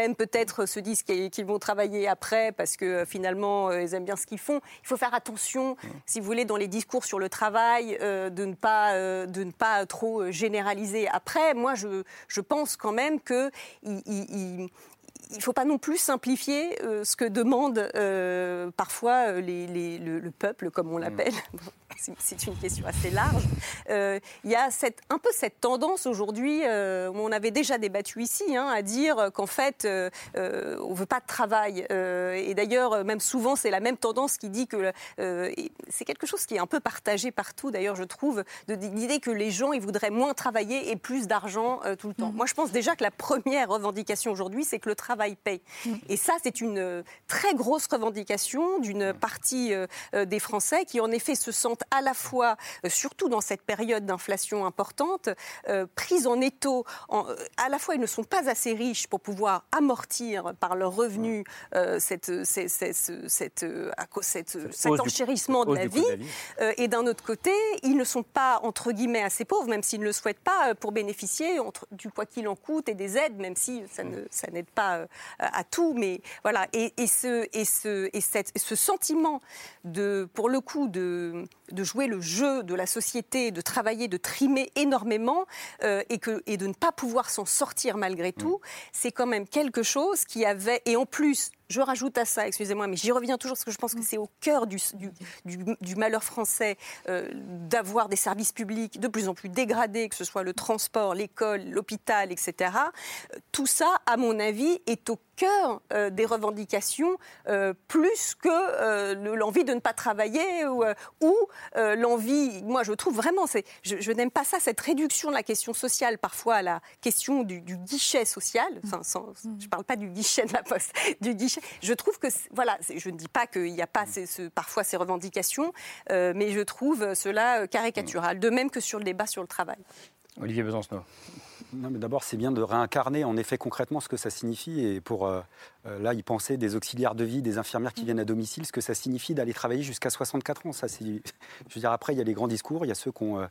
même peut-être se disent qu'ils vont travailler après parce que euh, finalement, euh, ils aiment bien ce qu'ils font. Il faut faire attention, si vous voulez, dans les discours sur le travail, euh, de, ne pas, euh, de ne pas trop généraliser. Après, moi, je, je pense quand même que il- il- il- ne faut pas non plus simplifier euh, ce que demande euh, parfois euh, les- les- le, le peuple, comme on l'appelle. c'est- c'est une question assez large. Euh, Il y a cette, un peu cette tendance aujourd'hui, euh, où on avait déjà débattu ici, hein, à dire qu'en fait, on ne veut pas de travail. Euh, et d'ailleurs, même souvent, c'est la même tendance qui dit que euh, c'est quelque chose qui est un peu partagé partout, d'ailleurs, je trouve, de l'idée que les gens, ils voudraient moins travailler et plus d'argent euh, tout le temps. Moi, je pense déjà que la première revendication aujourd'hui, c'est que le travail paye. Et ça, c'est une euh, très grosse revendication d'une partie euh, euh, des Français qui, en effet, se sentent à la fois, surtout dans cette période d'inflation importante, euh, prise en étau. En- à la fois, ils ne sont pas assez riches pour pouvoir amortir par leurs revenus euh, cette, cette, cette, cette, à cause- cette- cet du- enchérissement de la de vie. la vie. Euh, et d'un autre côté, ils ne sont pas, entre guillemets, assez pauvres, même s'ils ne le souhaitent pas, pour bénéficier entre, du quoi qu'il en coûte et des aides, même si ça n'aide pas euh, à tout. Mais voilà. Et, et ce, et ce, et cette- ce sentiment, de, pour le coup, de, de jouer le jeu de la société, de travailler, de trimer énormément euh, et, que, et de ne pas pouvoir s'en sortir malgré tout, c'est quand même quelque chose qui avait. Et en plus, je rajoute à ça, excusez-moi, mais j'y reviens toujours parce que je pense que c'est au cœur du, du- du- du malheur français euh, d'avoir des services publics de plus en plus dégradés, que ce soit le transport, l'école, l'hôpital, etc. Euh, Tout ça, à mon avis, est au cœur euh, des revendications euh, plus que euh, le- l'envie de ne pas travailler ou, euh, ou, euh, l'envie. Moi, je trouve vraiment, c'est, je, je n'aime pas ça, cette réduction de la question sociale parfois à la question du, du guichet social. Enfin, sans- je ne parle pas du guichet de la poste, du guichet. Je trouve que, voilà, je ne dis pas qu'il n'y a pas ces- ce- parfois ces revendications, euh, mais je trouve cela caricatural. De même que sur le débat sur le travail. Olivier Besancenot. Non, mais d'abord, c'est bien de réincarner en effet concrètement ce que ça signifie. Et pour euh, euh, là, y penser des auxiliaires de vie, des infirmières qui viennent à domicile, ce que ça signifie d'aller travailler jusqu'à 64 ans. Ça, c'est, je veux dire, après, il y a les grands discours, il y a ceux qui ont euh,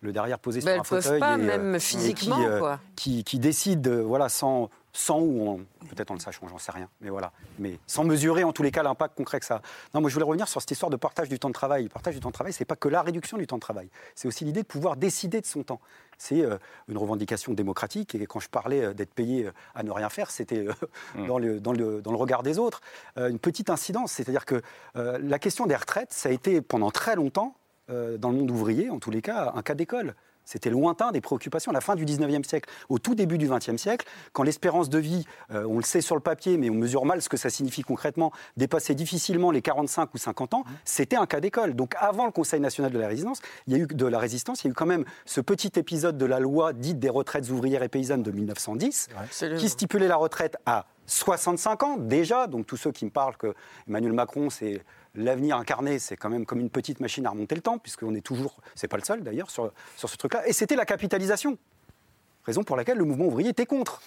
le derrière posé Ben, sur elles un fauteuil. pas, et, même et physiquement, qui, quoi. Qui, qui décident, voilà, sans, sans ou peut-être en le sachant, j'en sais rien, mais voilà, mais sans mesurer en tous les cas l'impact concret que ça a. Non, moi je voulais revenir sur cette histoire de partage du temps de travail. Le partage du temps de travail, c'est pas que la réduction du temps de travail, c'est aussi l'idée de pouvoir décider de son temps. C'est euh, une revendication démocratique et quand je parlais euh, d'être payé euh, à ne rien faire, c'était euh, dans, le, dans, le, dans le regard des autres. Une petite incidence, c'est-à-dire que la question des retraites, ça a été pendant très longtemps, dans le monde ouvrier en tous les cas, un cas d'école. C'était lointain des préoccupations. À la fin du 19e siècle, au tout début du 20e siècle, quand l'espérance de vie, euh, on le sait sur le papier, mais on mesure mal ce que ça signifie concrètement, dépassait difficilement les 45 ou 50 ans, c'était un cas d'école. Donc avant le Conseil national de la résistance, il y a eu de la résistance, il y a eu quand même ce petit épisode de la loi dite des retraites ouvrières et paysannes de 1910, qui stipulait la retraite à 65 ans déjà. Donc tous ceux qui me parlent que Emmanuel Macron, c'est l'avenir incarné, c'est quand même comme une petite machine à remonter le temps, puisqu'on est toujours, c'est pas le seul d'ailleurs, sur, sur ce truc-là. Et c'était la capitalisation. Raison pour laquelle le mouvement ouvrier était contre.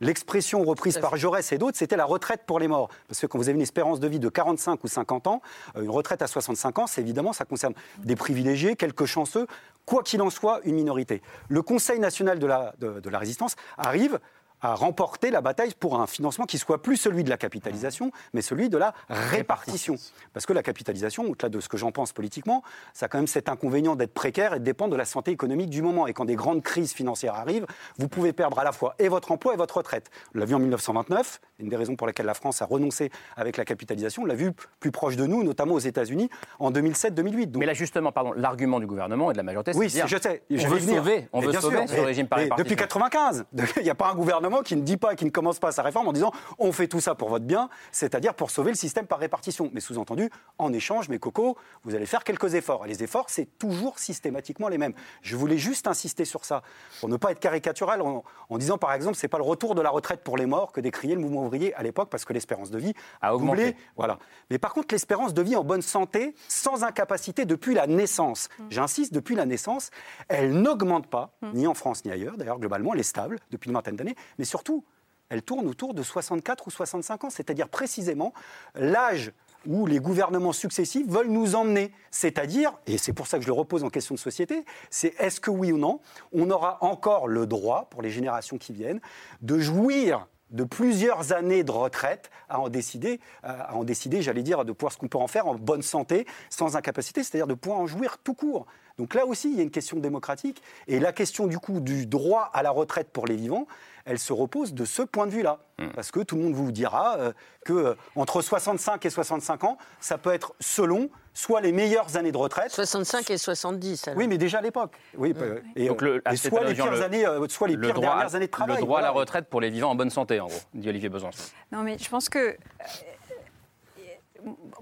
L'expression reprise par Jaurès et d'autres, c'était la retraite pour les morts. Parce que quand vous avez une espérance de vie de 45 ou 50 ans, euh, une retraite à 65 ans, c'est évidemment, ça concerne des privilégiés, quelques chanceux, quoi qu'il en soit, une minorité. Le Conseil national de la, de- de la résistance arrive à remporter la bataille pour un financement qui soit plus celui de la capitalisation, mais celui de la répartition. Parce que la capitalisation, au-delà de ce que j'en pense politiquement, ça a quand même cet inconvénient d'être précaire et de dépendre de la santé économique du moment. Et quand des grandes crises financières arrivent, vous pouvez perdre à la fois et votre emploi et votre retraite. On l'a vu en 1929, une des raisons pour lesquelles la France a renoncé avec la capitalisation. On l'a vu plus proche de nous, notamment aux États-Unis, en 2007-2008. Mais là, justement, pardon, l'argument du gouvernement et de la majorité, c'est Oui, dire, je sais. On veut venir. sauver, on veut sauver sûr. ce Et- régime par répartition. Depuis 95, il n'y a pas un gouvernement qui ne dit pas, qui ne commence pas sa réforme en disant on fait tout ça pour votre bien, c'est-à-dire pour sauver le système par répartition. Mais sous-entendu, en échange, mes cocos, vous allez faire quelques efforts. Et les efforts, c'est toujours systématiquement les mêmes. Je voulais juste insister sur ça, pour ne pas être caricatural, en, en disant par exemple, c'est pas le retour de la retraite pour les morts que décriait le mouvement ouvrier à l'époque, parce que l'espérance de vie a augmenté. doublé. Voilà. Mais par contre, l'espérance de vie en bonne santé, sans incapacité depuis la naissance, j'insiste, depuis la naissance, elle n'augmente pas, ni en France ni ailleurs, d'ailleurs, globalement, elle est stable depuis une vingtaine d'années, mais surtout, elle tourne autour de 64 ou 65 ans, c'est-à-dire précisément l'âge où les gouvernements successifs veulent nous emmener. C'est-à-dire, et c'est pour ça que je le repose en question de société, c'est est-ce que oui ou non, on aura encore le droit, pour les générations qui viennent, de jouir de plusieurs années de retraite à en décider, à en décider, j'allais dire, de pouvoir ce qu'on peut en faire en bonne santé, sans incapacité, c'est-à-dire de pouvoir en jouir tout court. Donc là aussi, il y a une question démocratique. Et la question du coup du droit à la retraite pour les vivants, elle se repose de ce point de vue-là. Hmm. Parce que tout le monde vous dira euh, que euh, entre 65 et 65 ans, ça peut être selon soit les meilleures années de retraite. 65 et 70. alors. Oui, mais déjà à l'époque. Oui, euh, et, Donc le- et à cette soit les pires le- années, euh, soit les le pires à- dernières années de travail. Le droit à la retraite pour les vivants en bonne santé, en gros, dit Olivier Besançon. Non, mais je pense que. euh,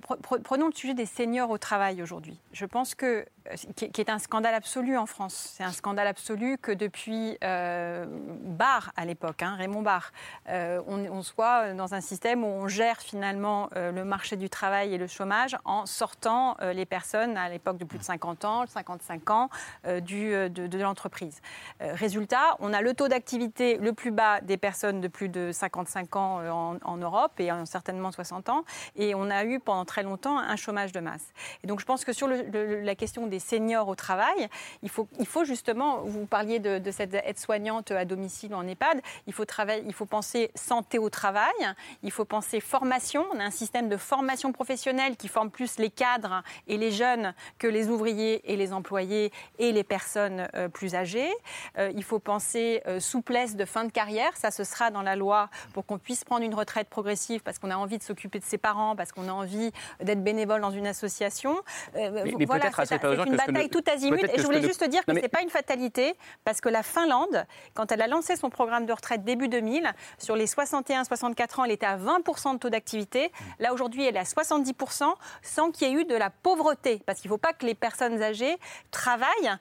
pre- pre- Prenons le sujet des seniors au travail aujourd'hui. Je pense que, euh, qui qui est un scandale absolu en France. C'est un scandale absolu que depuis euh, Barre à l'époque, hein, Raymond Barre, euh, on, soit dans un système où on gère finalement euh, le marché du travail et le chômage en sortant euh, les personnes à l'époque de plus de 50 ans, 55 ans euh, du, euh, de, l'entreprise. Euh, résultat, on a le taux d'activité le plus bas des personnes de plus de 55 ans euh, en, Europe et en certainement 60 ans. Et on a eu pendant très longtemps un chômage de masse. Et donc je pense que sur la question des seniors au travail, il faut, il faut justement, vous parliez de, de cette aide-soignante à domicile ou en EHPAD, il faut, travailler, il faut penser santé au travail, il faut penser formation. On a un système de formation professionnelle qui forme plus les cadres et les jeunes que les ouvriers et les employés et les personnes euh, plus âgées. Euh, il faut penser euh, souplesse de fin de carrière. Ça, ce sera dans la loi pour qu'on puisse prendre une retraite progressive parce qu'on a envie de s'occuper de ses parents, parce qu'on a envie d'être bénévole dans une association. Euh, Mais- mais voilà, peut-être à cette c'est une ce bataille tout azimut. Et je ce voulais juste dire que mais- c'est pas une fatalité parce que la Finlande, quand elle a lancé son programme de retraite début 2000, sur les 61-64 ans, elle était à 20% de taux d'activité. Là, aujourd'hui, elle est à 70% sans qu'il y ait eu de la pauvreté. Parce qu'il ne faut pas que les personnes âgées travaillent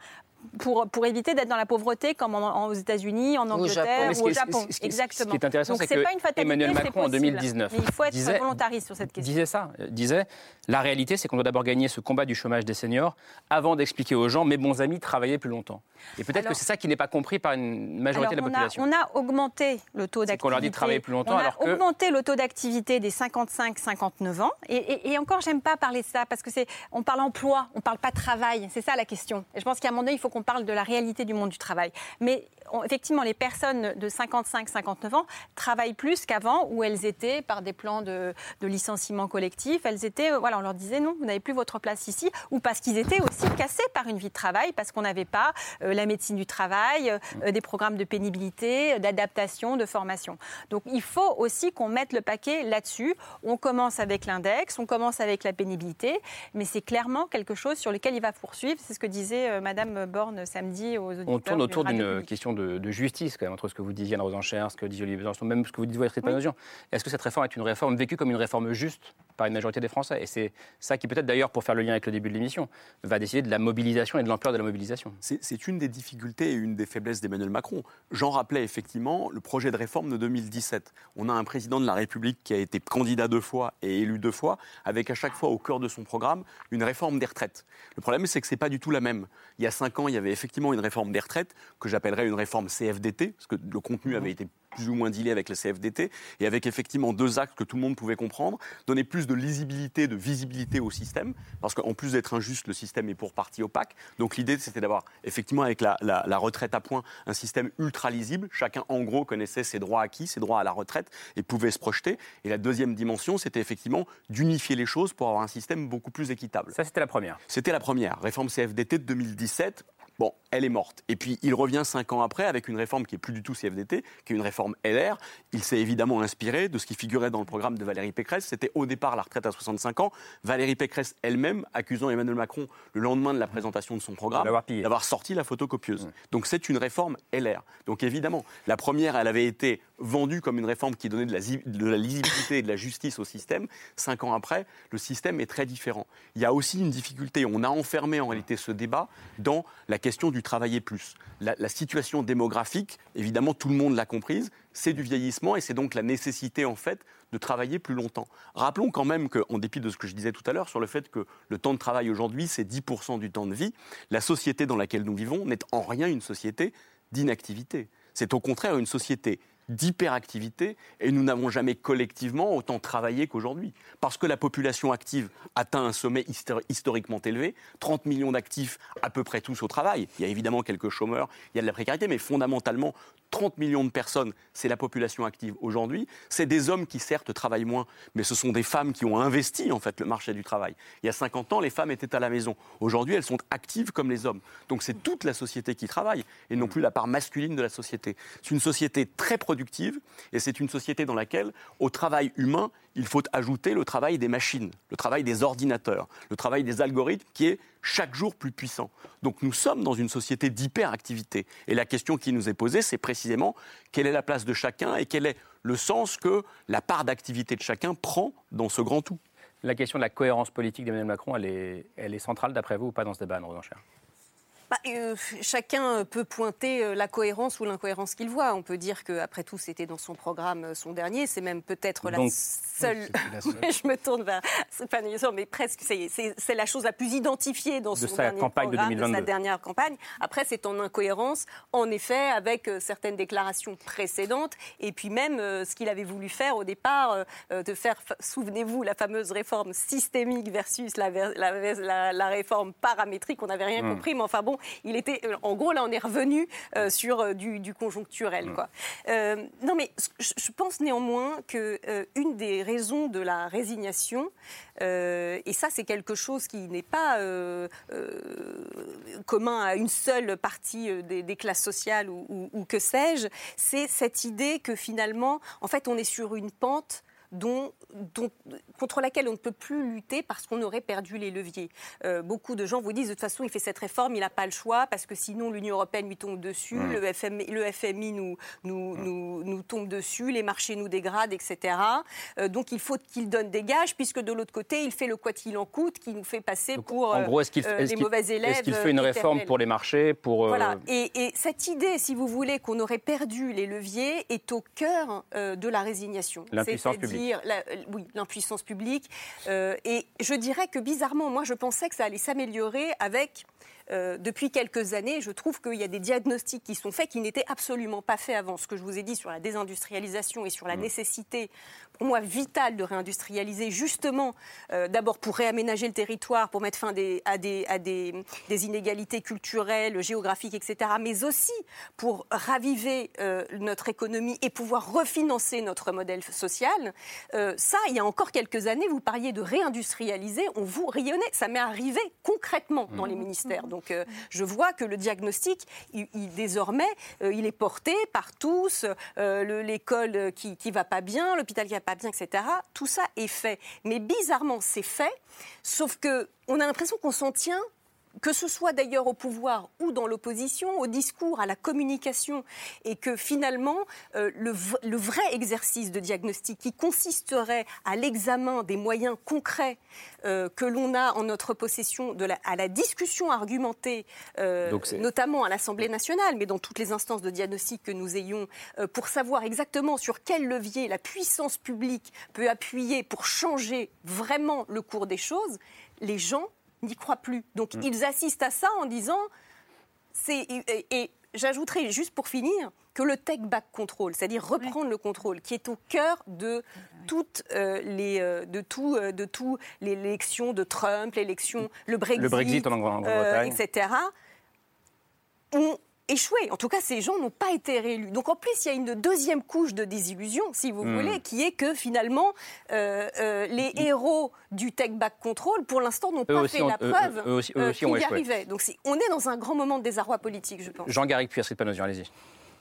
pour, pour éviter d'être dans la pauvreté comme en- en- aux États-Unis, en Angleterre ou au Japon. ce qui est- Exactement. Ce qui est intéressant, c'est que pas une fatalité, Emmanuel Macron, en possible. 2019, Mais il faut être disait- volontariste sur cette question. disait ça, disait la réalité, c'est qu'on doit d'abord gagner ce combat du chômage des seniors avant d'expliquer aux gens, mes bons amis, travailler plus longtemps. Et peut-être que c'est ça qui n'est pas compris par une majorité de la on a- population. On a, augmenté le taux d'activité. qu'on leur dit de travailler plus longtemps, On a alors que- augmenté le taux d'activité des 55-59 ans. Et, et- et encore, j'aime pas parler de ça parce que c'est, on parle emploi, on parle pas travail. C'est ça la question. Et je pense qu'à un moment donné, il faut qu'on parle de la réalité du monde du travail. Mais on- effectivement, les personnes de 55-59 ans travaillent plus qu'avant, où elles étaient par des plans de, de licenciement collectif. Elles étaient, euh, voilà, on leur disait non, vous n'avez plus votre place ici, ou parce qu'ils étaient aussi cassés par une vie de travail, parce qu'on n'avait pas euh, la médecine du travail, euh, des programmes de pénibilité, d'adaptation, de formation. Donc il faut aussi qu'on mette le paquet là-dessus. On commence avec l'index, on commence avec la pénibilité, mais c'est clairement quelque chose sur lequel il va poursuivre. C'est ce que disait euh, Madame Borne samedi aux auditeurs. On tourne autour d'une question de, de justice, quand même, entre ce que vous disiez, Anne Rosencher, ce que dit Olivier Besançon, même ce que vous dites, vous, Astrid Panosyan. Est-ce que cette réforme est une réforme vécue comme une réforme juste? Par une majorité des Français Et c'est ça qui, peut-être d'ailleurs, pour faire le lien avec le début de l'émission, va décider de la mobilisation et de l'ampleur de la mobilisation. C'est une des difficultés et une des faiblesses d'Emmanuel Macron. J'en rappelais effectivement le projet de réforme de 2017. On a un président de la République qui a été candidat deux fois et élu deux fois, avec à chaque fois au cœur de son programme une réforme des retraites. Le problème, c'est que c'est pas du tout la même. Il y a cinq ans, il y avait effectivement une réforme des retraites que j'appellerais une réforme CFDT, parce que le contenu avait été plus ou moins dealé avec la CFDT, et avec effectivement deux axes que tout le monde pouvait comprendre, donner plus de lisibilité, de visibilité au système, parce qu'en plus d'être injuste, le système est pour partie opaque. Donc l'idée, c'était d'avoir effectivement avec la, la- la retraite à point un système ultra lisible. Chacun, en gros, connaissait ses droits acquis, ses droits à la retraite, et pouvait se projeter. Et la deuxième dimension, c'était effectivement d'unifier les choses pour avoir un système beaucoup plus équitable. Ça, c'était la première. C'était la première. Réforme CFDT de 2017. Bon, elle est morte. Et puis, il revient cinq ans après avec une réforme qui est plus du tout CFDT, qui est une réforme LR. Il s'est évidemment inspiré de ce qui figurait dans le programme de Valérie Pécresse. C'était au départ la retraite à 65 ans. Valérie Pécresse elle-même accusant Emmanuel Macron le lendemain de la présentation de son programme D'avoir sorti la photocopieuse. Donc, c'est une réforme LR. Donc, évidemment, la première, elle avait été vendue comme une réforme qui donnait de la, zi- de la lisibilité et de la justice au système. Cinq ans après, le système est très différent. Il y a aussi une difficulté. On a enfermé en réalité ce débat dans la question du travailler plus. La, la situation démographique, évidemment, tout le monde l'a comprise, c'est du vieillissement et c'est donc la nécessité, en fait, de travailler plus longtemps. Rappelons quand même qu'en dépit de ce que je disais tout à l'heure sur le fait que le temps de travail aujourd'hui, c'est 10% du temps de vie, la société dans laquelle nous vivons n'est en rien une société d'inactivité. C'est au contraire une société d'hyperactivité et nous n'avons jamais collectivement autant travaillé qu'aujourd'hui. Parce que la population active atteint un sommet histori- historiquement élevé, 30 millions d'actifs à peu près tous au travail. Il y a évidemment quelques chômeurs, il y a de la précarité, mais fondamentalement, 30 millions de personnes, c'est la population active aujourd'hui. C'est des hommes qui certes travaillent moins, mais ce sont des femmes qui ont investi en fait le marché du travail. Il y a 50 ans, les femmes étaient à la maison. Aujourd'hui, elles sont actives comme les hommes. Donc c'est toute la société qui travaille et non plus la part masculine de la société. C'est une société très productive et c'est une société dans laquelle, au travail humain, il faut ajouter le travail des machines, le travail des ordinateurs, le travail des algorithmes qui est chaque jour plus puissant. Donc nous sommes dans une société d'hyperactivité. Et la question qui nous est posée, c'est précisément quelle est la place de chacun et quel est le sens que la part d'activité de chacun prend dans ce grand tout? La question de la cohérence politique d'Emmanuel Macron, elle est, elle est centrale d'après vous ou pas dans ce débat, Anne Rosencher bah, euh, chacun peut pointer euh, la cohérence ou l'incohérence qu'il voit. On peut dire qu'après tout, c'était dans son programme euh, son dernier. C'est même peut-être la seule. je me tourne vers. Pas mais presque. C'est la chose la plus identifiée dans de son dernier campagne programme, de, 2022. sa dernière campagne. Après, c'est en incohérence, en effet, avec certaines déclarations précédentes et puis même ce qu'il avait voulu faire au départ, de faire, souvenez-vous, la fameuse réforme systémique versus la, la, la, la réforme paramétrique. On n'avait rien Hmm. compris, mais enfin bon, il était. euh, En gros, là, on est revenu euh, sur euh, du, du conjoncturel, quoi. Euh, non, mais je, pense néanmoins que euh, une des raisons de la résignation, et ça, c'est quelque chose qui n'est pas commun à une seule partie des, des classes sociales ou, ou- ou que sais-je, c'est cette idée que finalement, en fait, on est sur une pente dont, dont- contre laquelle on ne peut plus lutter parce qu'on aurait perdu les leviers. Euh, beaucoup de gens vous disent de toute façon, il fait cette réforme, il n'a pas le choix parce que sinon l'Union européenne lui tombe dessus, le, FMI, le FMI nous, nous, nous, nous tombe dessus, les marchés nous dégradent, etc. Euh, donc il faut qu'il donne des gages puisque de l'autre côté, il fait le quoi qu'il en coûte qui nous fait passer pour En euh, gros, est-ce qu'il est-ce les qu'il- mauvais élèves. est-ce qu'il fait une réforme pour les marchés pour, Voilà. Et, et cette idée, si vous voulez, qu'on aurait perdu les leviers, est au cœur de la résignation. L'impuissance C'est-à-dire euh, oui, l'impuissance publique. Euh, et je dirais que bizarrement, moi, je pensais que ça allait s'améliorer avec. euh, depuis quelques années, je trouve qu'il y a des diagnostics qui sont faits qui n'étaient absolument pas faits avant. Ce que je vous ai dit sur la désindustrialisation et sur la nécessité, pour moi, vitale de réindustrialiser, justement, euh, d'abord pour réaménager le territoire, pour mettre fin des- à, des, à des- des inégalités culturelles, géographiques, etc., mais aussi pour raviver euh, notre économie et pouvoir refinancer notre modèle social. Euh, ça, il y a encore quelques années, vous parliez de réindustrialiser, on vous rayonnait. Ça m'est arrivé concrètement dans les ministères. Donc, euh, je vois que le diagnostic, il- il- désormais, il est porté par tous. le- L'école qui qui va pas bien, l'hôpital qui va pas bien, etc. Tout ça est fait. Mais bizarrement, c'est fait. Sauf que on a l'impression qu'on s'en tient que ce soit d'ailleurs au pouvoir ou dans l'opposition, au discours, à la communication, et que finalement, euh, le, vrai exercice de diagnostic qui consisterait à l'examen des moyens concrets euh, que l'on a en notre possession, de la- à la discussion argumentée, euh, notamment à l'Assemblée nationale, mais dans toutes les instances de diagnostic que nous ayons, pour savoir exactement sur quel levier la puissance publique peut appuyer pour changer vraiment le cours des choses, les gens n'y croient plus. Donc Mm. ils assistent à ça en disant, c'est et, et j'ajouterai juste pour finir que le take back control, c'est-à-dire reprendre le contrôle, qui est au cœur de toutes euh, les euh, de tout euh, de tout l'élection de Trump, l'élection le Brexit, Le Brexit en Grande-Bretagne. etc. ont échoué. En tout cas, ces gens n'ont pas été réélus. Donc en plus, il y a une deuxième couche de désillusion, si vous Hmm. voulez, qui est que finalement, euh, euh, les héros du take back control, pour l'instant, n'ont pas fait ont- la eux- preuve eux aussi- eux euh, aussi ont qu'ils y arrivaient. Donc on est dans un grand moment de désarroi politique, je pense. Jean-Garrigue Puy, Panosian, allez-y.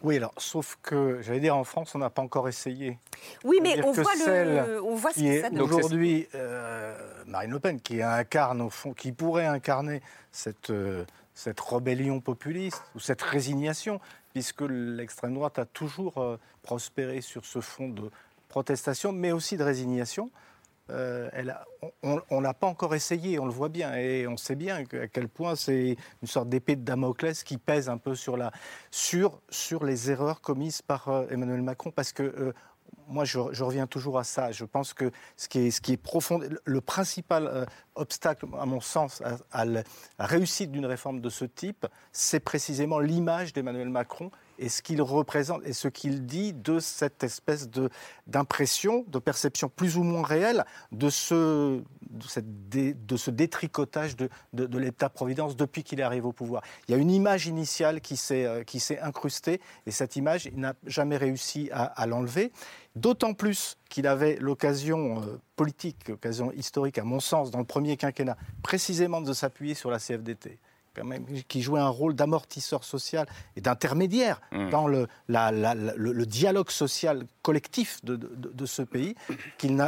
Oui, alors, sauf que, j'allais dire, en France, on n'a pas encore essayé. Oui, mais on voit, le, celle on voit ce qui que est ça donne. aujourd'hui euh, Marine Le Pen, qui incarne au fond, qui pourrait incarner cette, euh, cette rébellion populiste ou cette résignation, puisque l'extrême droite a toujours euh, prospéré sur ce fond de protestation, mais aussi de résignation. Euh, elle on- ne l'a pas encore essayé, on le voit bien, et on sait bien à quel point c'est une sorte d'épée de Damoclès qui pèse un peu sur, la, sur, sur les erreurs commises par euh, Emmanuel Macron, parce que moi, je, reviens toujours à ça. Je pense que ce qui est, profond, le- principal euh, obstacle, à mon sens, à la réussite d'une réforme de ce type, c'est précisément l'image d'Emmanuel Macron et ce qu'il représente et ce qu'il dit de cette espèce de d'impression, de perception plus ou moins réelle de ce cette dé- de ce détricotage de, de- de l'État-providence depuis qu'il est arrivé au pouvoir. Il y a une image initiale qui s'est euh, qui s'est incrustée et cette image, il n'a jamais réussi à, à l'enlever. D'autant plus qu'il avait l'occasion euh, politique, l'occasion historique, à mon sens, dans le premier quinquennat, précisément de s'appuyer sur la CFDT quand même, qui jouait un rôle d'amortisseur social et d'intermédiaire Mmh. dans le, la- la- la- le- le dialogue social collectif de, de- de ce pays, qu'il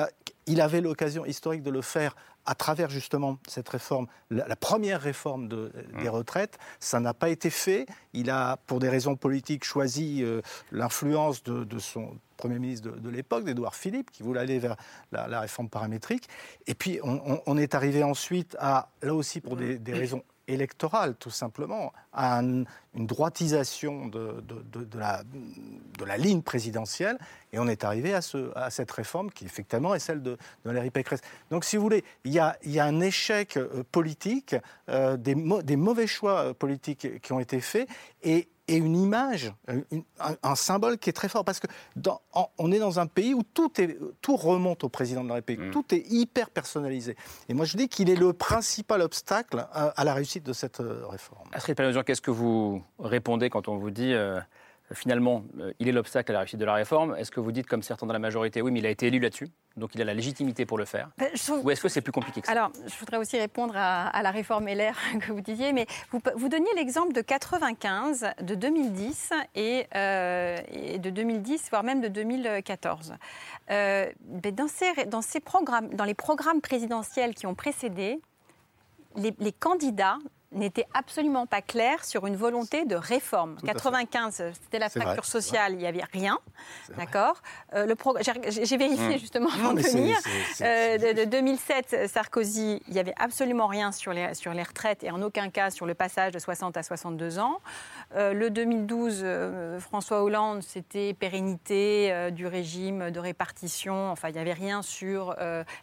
il avait l'occasion historique de le faire à travers justement cette réforme, la, la première réforme de- des retraites. Ça n'a pas été fait. Il a, pour des raisons politiques, choisi euh, l'influence de, de son Premier ministre de, de l'époque, d'Édouard Philippe, qui voulait aller vers la, la réforme paramétrique. Et puis, on, on- on est arrivé ensuite à, là aussi pour des, des raisons électorales, tout simplement, à un- une droitisation de, de- la, de la ligne présidentielle. Et on est arrivé à, ce- à cette réforme qui, effectivement, est celle de, Valérie Pécresse. Donc, si vous voulez, il y a, y a un échec euh, politique, euh, des, des mauvais choix euh, politiques qui ont été faits. Et, et une image, une- un, un symbole qui est très fort. Parce que dans- en- on est dans un pays où tout, est, tout remonte au président de la République. Tout est hyper personnalisé. Et moi, je dis qu'il est le principal obstacle à, à la réussite de cette euh, réforme. Astrid Paladjian, qu'est-ce que vous répondez quand on vous dit euh, finalement euh, il est l'obstacle à la réussite de la réforme Est-ce que vous dites comme certains dans la majorité oui mais il a été élu là-dessus donc il a la légitimité pour le faire Ben, trouve- Ou est-ce que c'est plus compliqué que ça? Alors, je voudrais aussi répondre à, à la réforme LR que vous disiez, mais vous, vous donniez l'exemple de 95, de 2010 et, euh, et de 2010, voire même de 2014. Euh, ben, dans, ces, dans, ces programmes, dans les programmes présidentiels qui ont précédé, les, les candidats n'étaient absolument pas clairs sur une volonté de réforme. Tout à fait. 95, c'était la vrai, fracture sociale, il n'y avait rien. D'accord Euh, le J'ai vérifié Mm. justement avant de venir. Euh, de, de 2007, Sarkozy, il n'y avait absolument rien sur les, sur les retraites et en aucun cas sur le passage de 60 à 62 ans. Euh, le 2012, euh, François Hollande, c'était pérennité du régime de répartition. Enfin, il n'y avait rien sur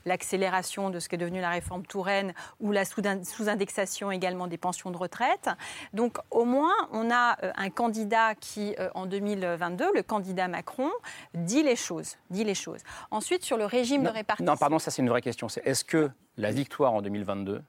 l'accélération de ce qui est devenu la réforme Touraine ou la sous- sous-indexation également des pensions de retraite. Donc, au moins, on a euh, un candidat qui, euh, en 2022, le candidat Macron, dit les choses. Dit les choses. Ensuite, sur le régime de répartition. Non, pardon, ça c'est une vraie question. C'est est-ce que la victoire en 2022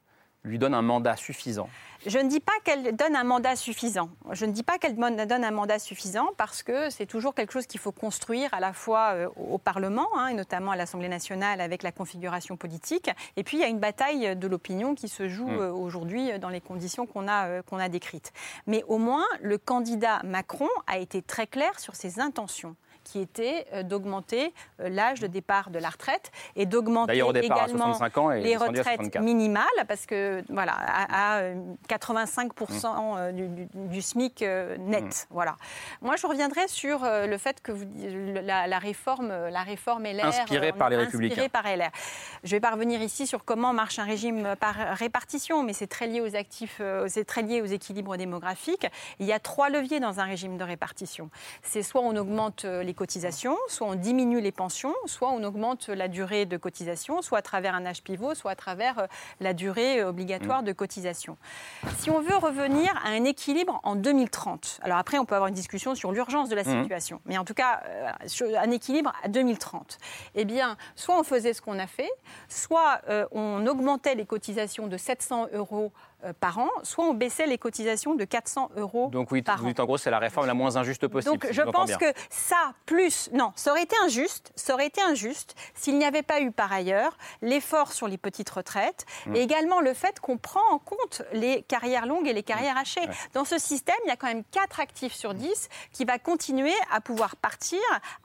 lui donne un mandat suffisant Je ne dis pas qu'elle donne un mandat suffisant. Je ne dis pas qu'elle donne un mandat suffisant parce que c'est toujours quelque chose qu'il faut construire à la fois euh, au Parlement hein, et notamment à l'Assemblée nationale avec la configuration politique. Et puis il y a une bataille de l'opinion qui se joue Mm. euh, aujourd'hui euh, dans les conditions qu'on a, qu'on a décrites. Mais au moins, le candidat Macron a été très clair sur ses intentions qui était euh, d'augmenter euh, l'âge de départ de la retraite et d'augmenter également 65 ans et les retraites 64. minimales parce que voilà à, à, euh, 85% euh, du, du- du SMIC net. Mm. Voilà. Moi, je reviendrai sur le fait que vous, la, la réforme, la réforme LR Inspirée par les Républicains. par LR. Je vais pas revenir ici sur comment marche un régime par répartition, mais c'est très lié aux actifs, c'est très lié aux équilibres démographiques. Il y a trois leviers dans un régime de répartition. C'est soit on augmente les cotisations, soit on diminue les pensions, soit on augmente la durée de cotisation, soit à travers un âge pivot, soit à travers euh, la durée euh, obligatoire de cotisation. Si on veut revenir à un équilibre en 2030, alors après on peut avoir une discussion sur l'urgence de la Mhm. situation, mais en tout cas euh, un équilibre à 2030, eh bien soit on faisait ce qu'on a fait, soit on augmentait les cotisations de 700 euros par an, soit on baissait les cotisations de 400 euros Donc oui, par vous an. dites en gros c'est la réforme la moins injuste possible. Donc si je pense bien. que ça, plus... Non, ça aurait été injuste, ça aurait été injuste s'il n'y avait pas eu par ailleurs l'effort sur les petites retraites Mm. et également le fait qu'on prend en compte les carrières longues et les carrières hachées. Dans ce système, il y a quand même 4 actifs sur 10 qui va continuer à pouvoir partir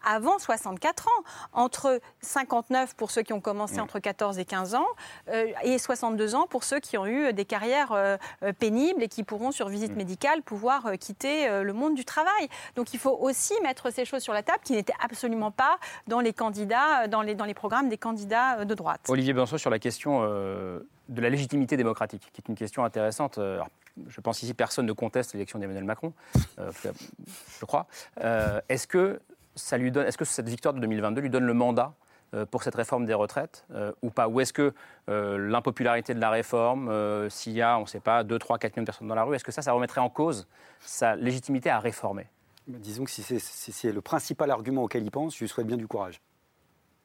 avant 64 ans. Entre 59 pour ceux qui ont commencé entre 14 et 15 ans euh, et 62 ans pour ceux qui ont eu des carrières euh, euh, pénibles et qui pourront, sur visite médicale, pouvoir euh, quitter le monde du travail. Donc il faut aussi mettre ces choses sur la table qui n'étaient absolument pas dans les candidats, dans les, dans les programmes des candidats de droite. Olivier Besançon sur la question euh, de la légitimité démocratique, qui est une question intéressante. Alors, je pense ici personne ne conteste l'élection d'Emmanuel Macron, euh, je crois. Euh, est-ce que ça lui donne, est-ce que cette victoire de 2022 lui donne le mandat pour cette réforme des retraites euh, ou pas? Ou est-ce que euh, l'impopularité de la réforme, euh, s'il y a, on ne sait pas, 2, 3, 4 millions de personnes dans la rue, est-ce que ça, ça remettrait en cause sa légitimité à réformer? Disons que si c'est si le principal argument auquel il pense, je lui souhaite bien du courage.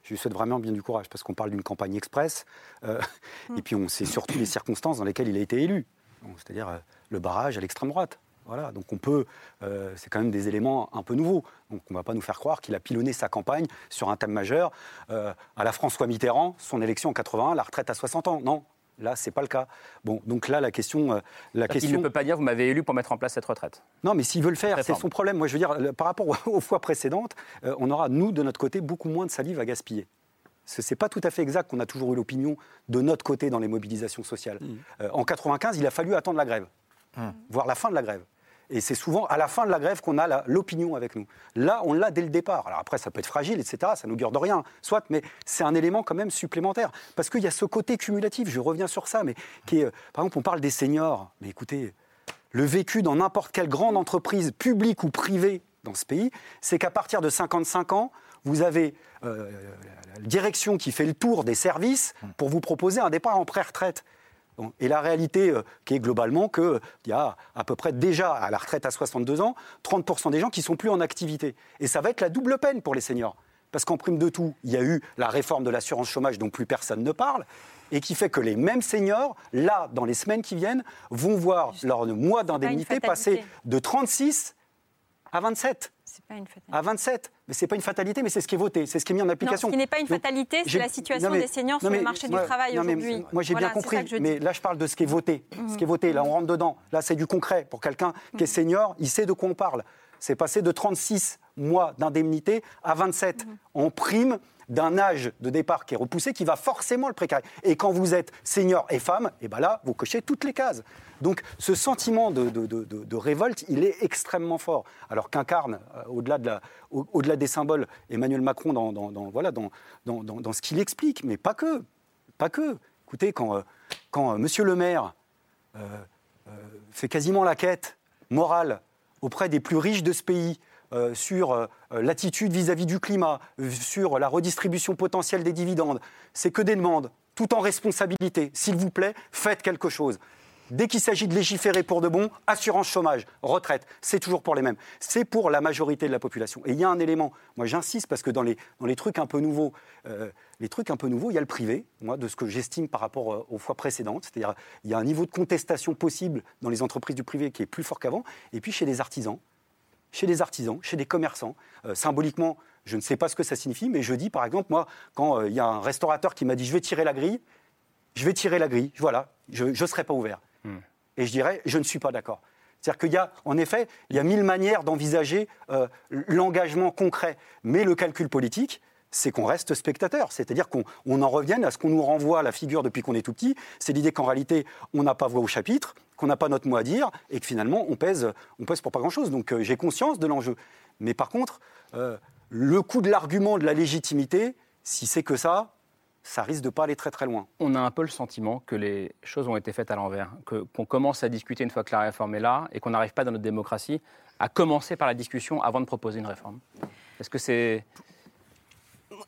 Je lui souhaite vraiment bien du courage parce qu'on parle d'une campagne express. euh, Et puis on sait surtout les circonstances dans lesquelles il a été élu. C'est-à-dire euh, le barrage à l'extrême droite. Voilà, donc on peut, euh, c'est quand même des éléments un peu nouveaux. Donc on ne va pas nous faire croire qu'il a pilonné sa campagne sur un thème majeur. Euh, à la François Mitterrand, son élection en 81, la retraite à 60 ans. Non, là c'est pas le cas. Bon, donc là la question, euh, la Il question. ne peut pas dire vous m'avez élu pour mettre en place cette retraite. Non, mais s'il veut le faire, c'est son problème. Moi, je veux dire, par rapport aux, fois précédentes, euh, on aura, nous, de notre côté, beaucoup moins de salive à gaspiller. Ce n'est pas tout à fait exact qu'on a toujours eu l'opinion de notre côté dans les mobilisations sociales. Euh, en 95, il a fallu attendre la grève, voire la fin de la grève. Et c'est souvent à la fin de la grève qu'on a l'opinion avec nous. Là, on l'a dès le départ. Alors après, ça peut être fragile, etc. Ça n'augure de rien, soit, mais c'est un élément quand même supplémentaire. Parce qu'il y a ce côté cumulatif, je reviens sur ça, mais qui est, euh, par exemple, on parle des seniors. Mais écoutez, le vécu dans n'importe quelle grande entreprise, publique ou privée dans ce pays, c'est qu'à partir de 55 ans, vous avez euh, la direction qui fait le tour des services pour vous proposer un départ en pré-retraite. Et la réalité euh, qui est globalement qu'il y a à peu près déjà à la retraite à 62 ans, 30% des gens qui sont plus en activité. Et ça va être la double peine pour les seniors. Parce qu'en prime de tout, il y a eu la réforme de l'assurance chômage dont plus personne ne parle, et qui fait que les mêmes seniors, là, dans les semaines qui viennent, vont voir leur mois d'indemnité passer de 36 à 27. À 27. Mais c'est pas une fatalité, mais c'est ce qui est voté, c'est ce qui est mis en Non, application. ce qui n'est pas une Donc, fatalité, c'est la situation mais- des seniors sur mais le marché moi- du travail aujourd'hui. Moi, j'ai Voilà, bien compris, mais là, je parle de ce qui est voté. Mhm. Ce qui est voté, là, on rentre dedans. Là, c'est du concret. Pour quelqu'un qui est Mhm. senior, il sait de quoi on parle. C'est passé de 36 mois d'indemnité à 27 Mhm. en prime d'un âge de départ qui est repoussé, qui va forcément le précariser. Et quand vous êtes senior et femme, et ben là, vous cochez toutes les cases. Donc, ce sentiment de, révolte, il est extrêmement fort. Alors qu'incarne, euh, au-delà des symboles, Emmanuel Macron dans, ce qu'il explique, mais pas que. Pas que. Écoutez, quand, euh, euh, Monsieur le maire fait quasiment la quête morale auprès des plus riches de ce pays sur l'attitude vis-à-vis du climat, sur la redistribution potentielle des dividendes, c'est que des demandes, tout en responsabilité. S'il vous plaît, faites quelque chose. Dès qu'il s'agit de légiférer pour de bon, assurance chômage, retraite, c'est toujours pour les mêmes. C'est pour la majorité de la population. Et il y a un élément, moi j'insiste parce que dans les, les trucs un peu nouveaux, euh, les trucs un peu nouveaux, il y a le privé, moi, de ce que j'estime par rapport euh, aux fois précédentes. C'est-à-dire, il y a un niveau de contestation possible dans les entreprises du privé qui est plus fort qu'avant. Et puis chez les artisans, chez les artisans, chez des commerçants. Euh, symboliquement, je ne sais pas ce que ça signifie, mais je dis, par exemple, moi, quand il y a un restaurateur qui m'a dit je vais tirer la grille, je vais tirer la grille, voilà, je ne serai pas ouvert. Et je dirais, je ne suis pas d'accord. C'est-à-dire qu'il y a, en effet, il y a mille manières d'envisager euh, l'engagement concret. Mais le calcul politique, c'est qu'on reste spectateur. C'est-à-dire qu'on on en revienne à ce qu'on nous renvoie à la figure depuis qu'on est tout petit. C'est l'idée qu'en réalité, on n'a pas voix au chapitre, qu'on n'a pas notre mot à dire, et que finalement, on pèse, on pèse pour pas grand-chose. Donc euh, j'ai conscience de l'enjeu. Mais par contre, euh, le coût de l'argument de la légitimité, si c'est que ça, ça risque de pas aller très très loin. On a un peu le sentiment que les choses ont été faites à l'envers, que- qu'on commence à discuter une fois que la réforme est là et qu'on n'arrive pas dans notre démocratie à commencer par la discussion avant de proposer une réforme. Est-ce que c'est...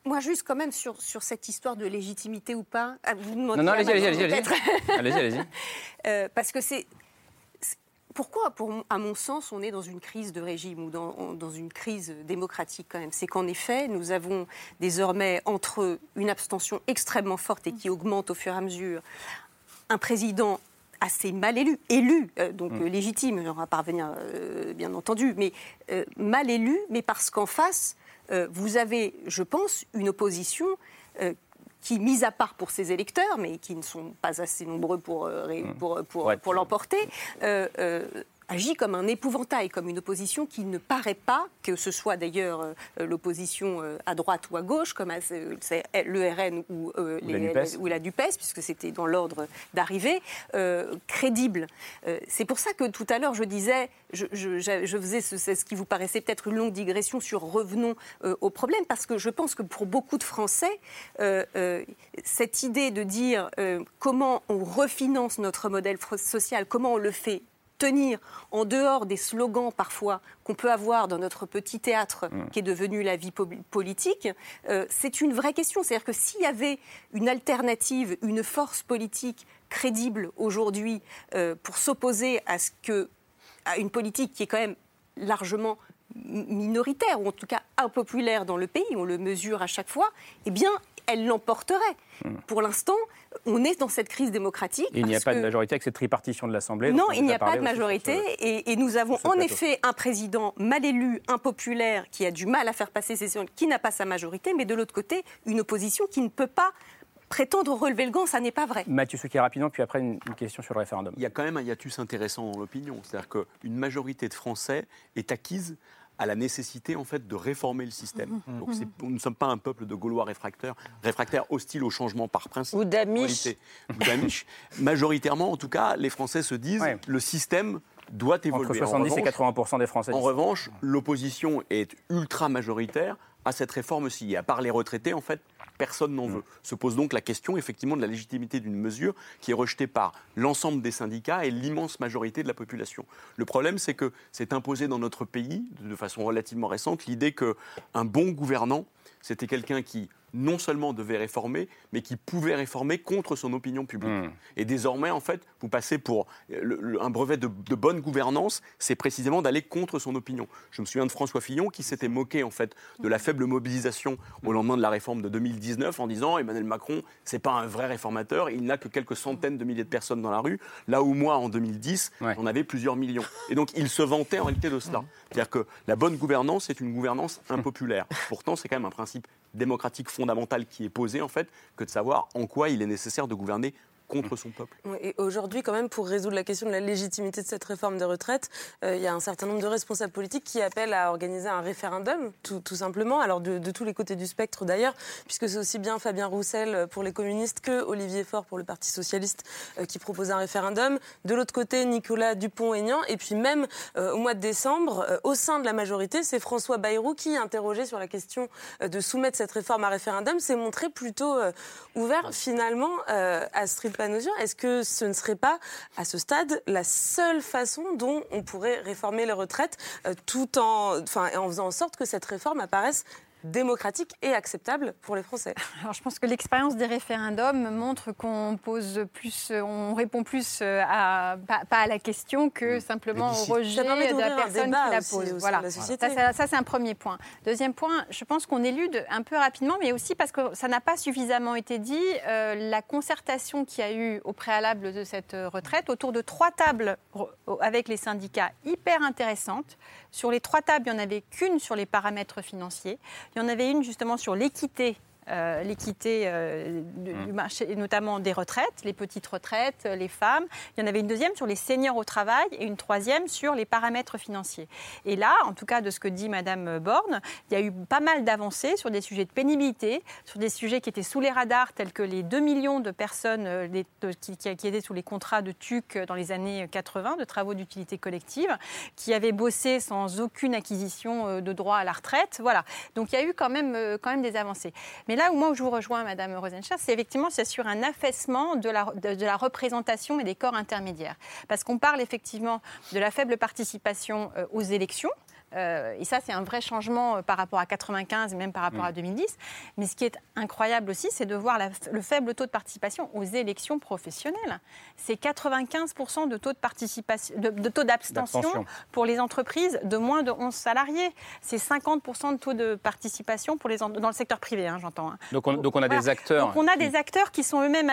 Moi, juste quand même sur, sur cette histoire de légitimité ou pas. ah, vous me Non, non, allez-y, allez-y, allez-y. allez-y. Euh, parce que c'est. Pourquoi, pour, à mon sens, on est dans une crise de régime ou dans, une crise démocratique quand même? C'est qu'en effet, nous avons désormais entre une abstention extrêmement forte et qui augmente au fur et à mesure, un président assez mal élu, élu, euh, donc Mm. euh, légitime, on va parvenir euh, bien entendu, mais euh, mal élu, mais parce qu'en face, vous avez, je pense, une opposition qui, mise à part pour ses électeurs, mais qui ne sont pas assez nombreux pour, euh, ré- pour, pour, l'emporter, euh, euh, agit comme un épouvantail, comme une opposition qui ne paraît pas, que ce soit d'ailleurs euh, l'opposition euh, à droite ou à gauche, comme à- le RN ou, euh, Ou la les- NUPES. ou la DUPES, puisque c'était dans l'ordre d'arrivée, crédible. C'est pour ça que tout à l'heure, je disais, je, je- je- je faisais ce, qui vous paraissait peut-être une longue digression sur revenons au problème, parce que je pense que pour beaucoup de Français, cette idée de dire comment on refinance notre modèle social, comment on le fait tenir en dehors des slogans parfois qu'on peut avoir dans notre petit théâtre Mm. qui est devenu la vie po- politique, euh, c'est une vraie question. C'est-à-dire que s'il y avait une alternative, une force politique crédible aujourd'hui euh, pour s'opposer à ce que à une politique qui est quand même largement minoritaire, ou en tout cas impopulaire dans le pays, on le mesure à chaque fois, eh bien, elle l'emporterait. Hmm. Pour l'instant, on est dans cette crise démocratique. Et il n'y a pas de majorité avec cette tripartition de l'Assemblée. non, il n'y a pas de majorité ce- et, et nous avons en plateau. effet un président mal élu, impopulaire, qui a du mal à faire passer ses qui n'a pas sa majorité, mais de l'autre côté, une opposition qui ne peut pas prétendre relever le gant, ça n'est pas vrai. Mathieu Souquet rapidement, puis après une, une question sur le référendum. Il y a quand même un hiatus intéressant dans l'opinion. C'est-à-dire qu'une majorité de Français est acquise à la nécessité en fait de réformer le système. Mhm. Donc c'est- nous ne sommes pas un peuple de Gaulois réfractaires, réfractaires hostiles au changement par principe. Ou d'Amish. Majoritairement, en tout cas, les Français se disent le système doit évoluer. Entre En 70 et revanche, 80% des Français. en revanche, l'opposition est ultra majoritaire à cette réforme-ci. Et à part les retraités, en fait, personne n'en veut. Se pose donc la question, effectivement, de la légitimité d'une mesure qui est rejetée par l'ensemble des syndicats et l'immense majorité de la population. Le problème, c'est que c'est imposé dans notre pays, de façon relativement récente, l'idée qu'un bon gouvernant, c'était quelqu'un qui non seulement devait réformer, mais qui pouvait réformer contre son opinion publique. Et désormais, en fait, vous passez pour le- le- un brevet de, de bonne gouvernance, c'est précisément d'aller contre son opinion. Je me souviens de François Fillon qui s'était moqué en fait de la faible mobilisation au lendemain de la réforme de 2019 en disant Emmanuel Macron, c'est pas un vrai réformateur, il n'a que quelques centaines de milliers de personnes dans la rue, là où moi en 2010, on avait plusieurs millions. Et donc il se vantait en réalité de cela. C'est-à-dire que la bonne gouvernance, c'est une gouvernance impopulaire. Pourtant, c'est quand même un principe démocratique fondamental qui est posé en fait que de savoir en quoi il est nécessaire de gouverner contre son peuple. Et aujourd'hui, quand même, pour résoudre la question de la légitimité de cette réforme des retraites, euh, il y a un certain nombre de responsables politiques qui appellent à organiser un référendum, tout, simplement, alors de, tous les côtés du spectre d'ailleurs, puisque c'est aussi bien Fabien Roussel euh, pour les communistes que Olivier Faure pour le Parti socialiste euh, qui propose un référendum. De l'autre côté, Nicolas Dupont-Aignan, et puis même au mois de décembre, au sein de la majorité, c'est François Bayrou qui, interrogé sur la question de soumettre cette réforme à référendum, s'est montré plutôt ouvert finalement à Street Est-ce que ce ne serait pas, à ce stade, la seule façon dont on pourrait réformer les retraites, euh, tout en faisant en sorte que cette réforme apparaisse démocratique et acceptable pour les Français Alors, je pense que l'expérience des référendums montre qu'on pose plus, on répond plus euh, à, pas, pas à la question que simplement au rejet de la personne qui la pose. Voilà. de la société. Ça, ça- ça, c'est un premier point. Deuxième point, je pense qu'on élude un peu rapidement, mais aussi parce que ça n'a pas suffisamment été dit, euh, la concertation qu'il y a eu au préalable de cette euh, retraite autour de trois tables avec les syndicats hyper intéressantes. Sur les trois tables, il n'y en avait qu'une sur les paramètres financiers. Il y en avait une justement sur l'équité. Euh, l'équité euh, du, du marché, et notamment des retraites, les petites retraites, euh, les femmes. Il y en avait une deuxième sur les seniors au travail et une troisième sur les paramètres financiers. Et là, en tout cas de ce que dit Madame Borne, il y a eu pas mal d'avancées sur des sujets de pénibilité, sur des sujets qui étaient sous les radars, tels que les 2 millions de personnes euh, les- de- qui, étaient sous les contrats de TUC dans les années 80, de travaux d'utilité collective, qui avaient bossé sans aucune acquisition de droit à la retraite. Voilà. Donc il y a eu quand même, quand même des avancées. Mais là où moi je vous rejoins, Madame Rosenchar, c'est effectivement sur un affaissement de la, de, de la représentation et des corps intermédiaires. Parce qu'on parle effectivement de la faible participation euh, aux élections. Euh, et ça, c'est un vrai changement euh, par rapport à 95 et même par rapport à 2010. Mais ce qui est incroyable aussi, c'est de voir la- le faible taux de participation aux élections professionnelles. C'est 95% de taux de participation, de, de taux d'abstention pour les entreprises de moins de 11 salariés. C'est 50% de taux de participation pour les dans le secteur privé, hein, j'entends. hein. Donc on, donc on a Voilà. des acteurs. Donc on a qui- des acteurs qui sont eux-mêmes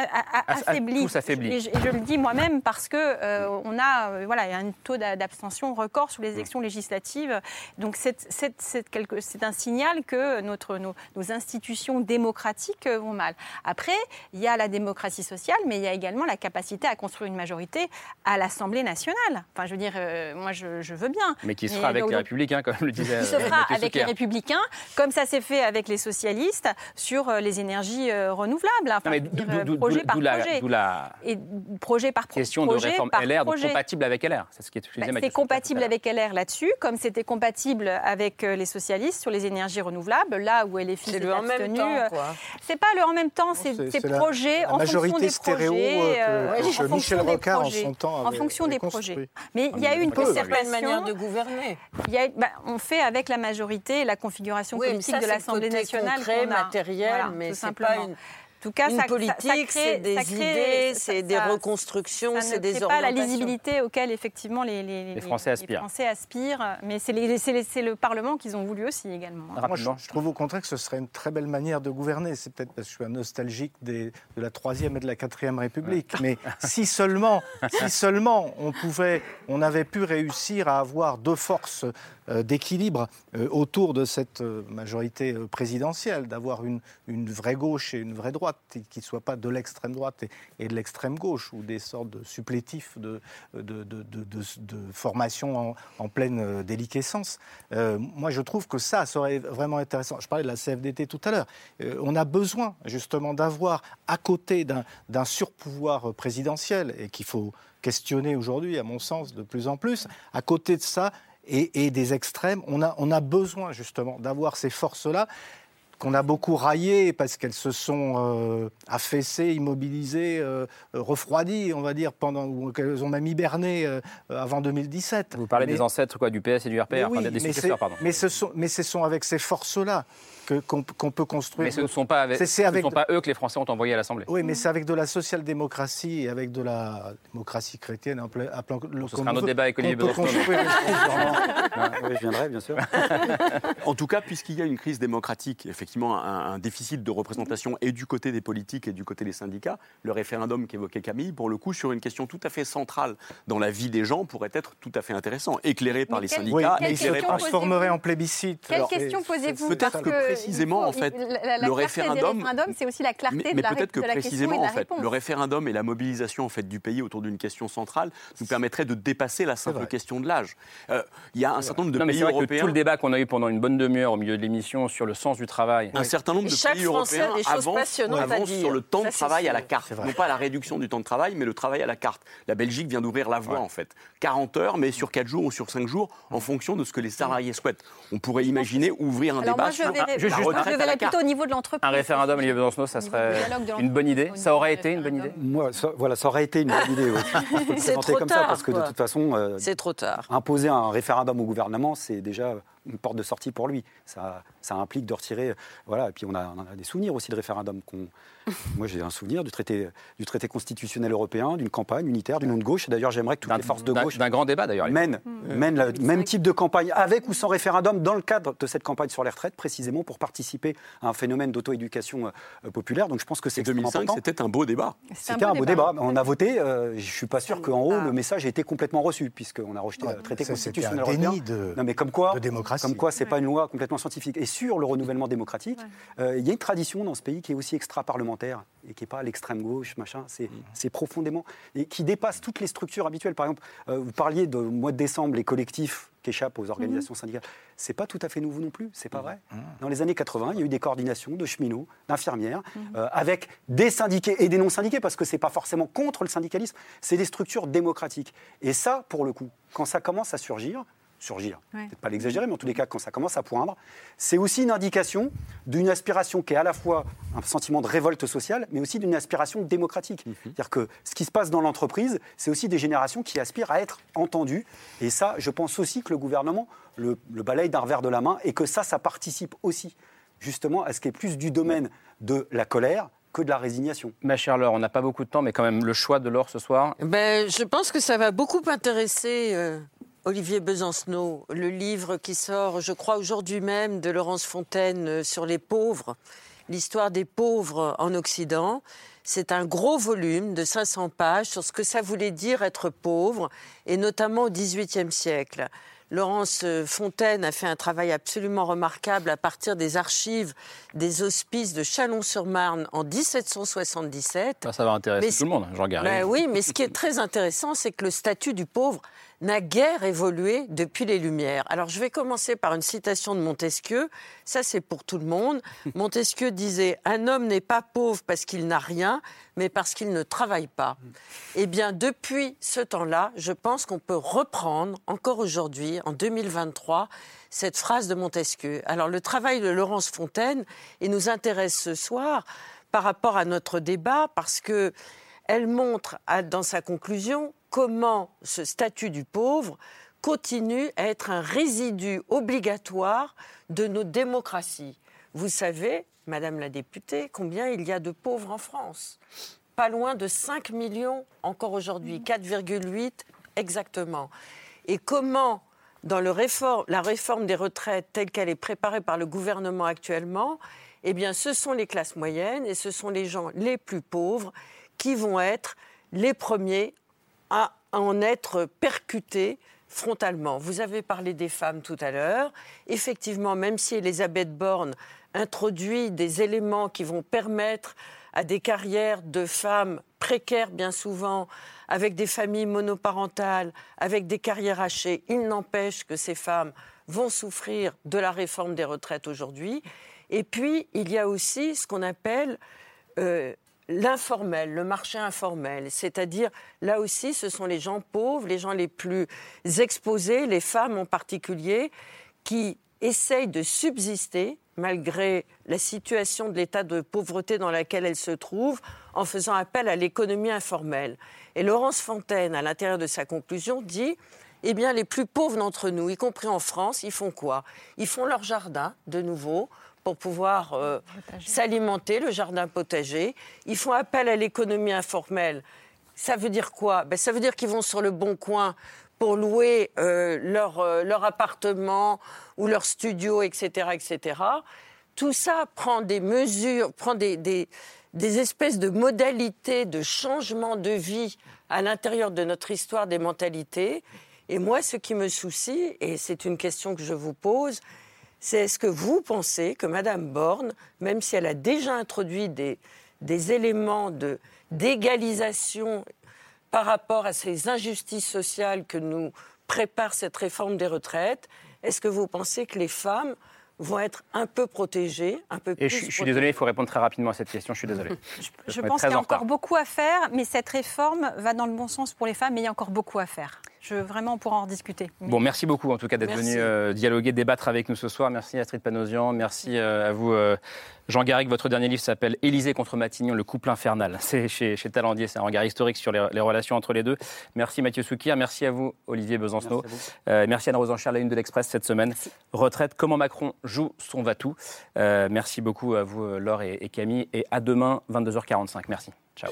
affaiblis. tous affaiblis. Et je, et je le dis moi-même parce que euh, on a euh, voilà il y a un taux d'a- d'abstention record sur les élections législatives. Donc c'est un signal que notre nos, nos institutions démocratiques vont mal. Après il y a la démocratie sociale, mais il y a également la capacité à construire une majorité à l'Assemblée nationale. Enfin je veux dire euh, moi je, je veux bien. Mais qui se fera avec donc- les Républicains, comme le disait. qui se euh, fera avec les républicains, comme ça s'est fait avec les socialistes sur euh, les énergies renouvelables. Enfin, Non, dire, projet par la- projet. la Et projet par pro- question de projet réforme par LR, donc compatible avec LR. C'est ce qui est Bah, c'est compatible avec LR là-dessus, comme c'était compatible avec euh, les socialistes sur les énergies renouvelables, là où LFI C'est s'est le en même temps, euh. C'est pas le en même temps, c'est c'est- c'est c'est la- projet la en fonction majorité des projets. euh, que- que en Michel fonction des Rocard, en projets. son temps, En fonction des projets. Mais il y a eu une une manière de gouverner. Bah, on fait avec la majorité la configuration politique de c'est l'Assemblée nationale. matériel, mais c'est simplement. pas une- tout cas, Une ça, politique, ça- ça crée- c'est des ça crée- idées, ça- c'est des reconstructions, ça c'est des crée pas la orientations. lisibilité auquel effectivement les, les, Les Français aspirent. Français aspirent. Mais c'est les- c'est les- c'est le Parlement qu'ils ont voulu aussi également. hein. Moi, je, je trouve au contraire que ce serait une très belle manière de gouverner. C'est peut-être parce que je suis un nostalgique des- de la Troisième et de la Quatrième République. Mais si seulement, si seulement on pouvait, on avait pu réussir à avoir deux forces d'équilibre euh, autour de cette euh, majorité euh, présidentielle, d'avoir une, vraie gauche et une vraie droite, qui ne soient pas de l'extrême droite et, de l'extrême gauche, ou des sortes de supplétifs de, de, formation en, pleine euh, déliquescence. Euh, moi, je trouve que ça serait vraiment intéressant. Je parlais de la CFDT tout à l'heure. Euh, on a besoin justement d'avoir à côté d'un surpouvoir présidentiel et qu'il faut questionner aujourd'hui, à mon sens, de plus en plus. À côté de ça et, et des extrêmes, on a, on a besoin justement d'avoir ces forces-là qu'on a beaucoup raillées parce qu'elles se sont euh, affaissées, immobilisées, euh, refroidies, on va dire, pendant, ou qu'elles ont même hiberné euh, avant 2017. Vous parlez Mais- des ancêtres quoi, du PS et du RPR, mais enfin, oui, des mais pardon. mais ce sont, mais ce sont avec ces forces-là qu'on peut construire. Mais ce ne sont pas, avec, C'est- c'est ce avec ne sont pas eux que les Français ont envoyés à l'Assemblée. Oui, mais c'est avec de la social-démocratie et avec de la démocratie chrétienne. appelons- appelons- Ce sera un autre débat avec Olivier Besançon. construire Oui, je viendrai, bien sûr. En tout cas, puisqu'il y a une crise démocratique, effectivement un, un déficit de représentation et du côté des politiques et du côté des syndicats, le référendum qu'évoquait Camille, pour le coup, sur une question tout à fait centrale dans la vie des gens, pourrait être tout à fait intéressant, éclairé par les quelle- syndicats, Oui, Quelle mais il se éclairé par transformerait en plébiscite. Quelle Alors, question posez-vous peut-être que précisément, en fait, la, la le référendum- c'est aussi la clarté Mais, de mais la, peut-être que de la question et précisément, de la en fait, réponse. le référendum et la mobilisation en fait, du pays autour d'une question centrale nous permettraient de dépasser la simple question de l'âge. Euh, Il y a un certain nombre de Non, mais pays vrai que européens. tout le débat qu'on a eu pendant une bonne demi-heure au milieu de l'émission sur le sens du travail. Un certain nombre de Chaque pays Français européens des choses avancent, dire. sur le temps Ça, de travail à la carte. Non pas la réduction du temps de travail, mais le travail à la carte. La Belgique vient d'ouvrir la voie, en fait. 40 heures, mais sur 4 jours ou sur 5 jours, en fonction de ce que les salariés souhaitent. On pourrait imaginer ouvrir un Alors débat moi, je sur juste- retraite à plutôt au niveau de l'entreprise. Un référendum, Olivier Besancenot, ça serait une bonne idée. Ça aurait au été une bonne idée Moi, ça, voilà, ça aurait été une bonne idée. oui. C'est présenter trop comme tard, ça parce que de toute façon, euh, C'est trop tard. imposer un référendum au gouvernement, c'est déjà une porte de sortie pour lui. Ça, ça implique de retirer. Voilà. Et puis on a, on a des souvenirs aussi de référendums. Moi, j'ai un souvenir du traité, du traité constitutionnel européen, d'une campagne unitaire, d'une onde gauche. D'ailleurs, j'aimerais que toutes les forces de gauche D'un grand débat d'ailleurs. mènent, mènent le même type de campagne, avec ou sans référendum, dans le cadre de cette campagne sur les retraites, précisément pour participer à un phénomène d'auto-éducation euh, populaire. Donc je pense que c'est Et 2005, extrêmement important. c'était un beau débat. C'était un beau débat. On a voté. euh, je ne suis pas sûr qu'en haut, le message ait été complètement reçu, puisqu'on a rejeté le traité constitutionnel un européen. déni de- non, mais comme quoi, de démocratie. Comme quoi, c'est pas une loi complètement scientifique. Et sur le renouvellement démocratique, euh, il y a une tradition dans ce pays qui est aussi extra-parlementaire et qui n'est pas à l'extrême gauche, machin. C'est c'est profondément et qui dépasse toutes les structures habituelles. Par exemple, euh, vous parliez de mois de décembre, les collectifs qui échappent aux organisations syndicales. C'est pas tout à fait nouveau non plus. C'est pas vrai. Dans les années 80, il y a eu des coordinations de cheminots, d'infirmières, euh, avec des syndiqués et des non syndiqués, parce que c'est pas forcément contre le syndicalisme. C'est des structures démocratiques. Et ça, pour le coup, quand ça commence à surgir, surgir, Ouais. peut-être pas l'exagérer, mais en tous les cas, quand ça commence à poindre, c'est aussi une indication d'une aspiration qui est à la fois un sentiment de révolte sociale, mais aussi d'une aspiration démocratique. C'est-à-dire que ce qui se passe dans l'entreprise, c'est aussi des générations qui aspirent à être entendues. Et ça, je pense aussi que le gouvernement le, le balaye d'un revers de la main et que ça, ça participe aussi justement à ce qui est plus du domaine de la colère que de la résignation. Ma chère Laure, on n'a pas beaucoup de temps, mais quand même le choix de Laure ce soir. Ben, je pense que ça va beaucoup intéresser euh, Olivier Besancenot, le livre qui sort, je crois, aujourd'hui même de Laurence Fontaine euh, sur les pauvres, l'histoire des pauvres en Occident. C'est un gros volume de 500 pages sur ce que ça voulait dire être pauvre, et notamment au XVIIIe siècle. Laurence euh, Fontaine a fait un travail absolument remarquable à partir des archives des hospices de Chalon-sur-Marne en 1777. Ça, ça va intéresser Mais tout le monde, Jean Garry. Oui, mais ce qui est très intéressant, c'est que le statut du pauvre n'a guère évolué depuis les Lumières. Alors je vais commencer par une citation de Montesquieu. Ça, c'est pour tout le monde. Montesquieu disait Un homme n'est pas pauvre parce qu'il n'a rien, mais parce qu'il ne travaille pas. Eh bien, depuis ce temps-là, je pense qu'on peut reprendre, encore aujourd'hui, en 2023, cette phrase de Montesquieu. Alors, le travail de Laurence Fontaine, il nous intéresse ce soir par rapport à notre débat, parce que elle montre dans sa conclusion comment ce statut du pauvre continue à être un résidu obligatoire de nos démocraties. Vous savez Madame la députée, combien il y a de pauvres en France? Pas loin de 5 millions encore aujourd'hui, 4,8 exactement. Et comment, dans la réforme des retraites telle qu'elle est préparée par le gouvernement actuellement, eh bien, ce sont les classes moyennes et ce sont les gens les plus pauvres qui vont être les premiers à en être percutés frontalement. Vous avez parlé des femmes tout à l'heure. Effectivement, même si Elisabeth Borne introduit des éléments qui vont permettre à des carrières de femmes précaires bien souvent, avec des familles monoparentales, avec des carrières hachées, il n'empêche que ces femmes vont souffrir de la réforme des retraites aujourd'hui. Et puis, il y a aussi ce qu'on appelle euh, l'informel, le marché informel, c'est-à-dire là aussi ce sont les gens pauvres, les gens les plus exposés, les femmes en particulier, qui essayent de subsister malgré la situation de l'état de pauvreté dans laquelle elles se trouvent, en faisant appel à l'économie informelle. Et Laurence Fontaine, à l'intérieur de sa conclusion, dit eh bien, les plus pauvres d'entre nous, y compris en France, ils font quoi? Ils font leur jardin, de nouveau, pour pouvoir euh, s'alimenter, le jardin potager. Ils font appel à l'économie informelle. Ça veut dire quoi? Ben, Ça veut dire qu'ils vont sur le bon coin pour louer euh, leur, euh, leur, appartement ou leur studio, etc., etc. Tout ça prend des mesures, prend des, des, des espèces de modalités de changement de vie à l'intérieur de notre histoire des mentalités. Et moi, ce qui me soucie, et c'est une question que je vous pose, c'est est-ce que vous pensez que Mme Borne, même si elle a déjà introduit des, des éléments de, d'égalisation par rapport à ces injustices sociales que nous prépare cette réforme des retraites, est-ce que vous pensez que les femmes vont être un peu protégées, un peu Et je, suis désolé, il faut répondre très rapidement à cette question, je suis désolé. je, je pense qu'il y a encore beaucoup à faire, mais cette réforme va dans le bon sens pour les femmes, mais il y a encore beaucoup à faire. Je, vraiment, on pourra en discuter. Bon, merci beaucoup en tout cas d'être venu euh, dialoguer, débattre avec nous ce soir. Merci Astrid Panosian, merci euh, à vous euh, Jean Garrigue. Votre dernier livre s'appelle Élysée contre Matignon, le couple infernal. C'est chez, chez Talandier, c'est un regard historique sur les, relations entre les deux. Merci Mathieu Soukir, merci à vous Olivier Besancenot. Merci, merci Anne Rosenchère, la une de l'Express cette semaine. Retraite, comment Macron joue son va-tout. merci beaucoup à vous Laure et, et Camille et à demain 22h45. Merci. Ciao.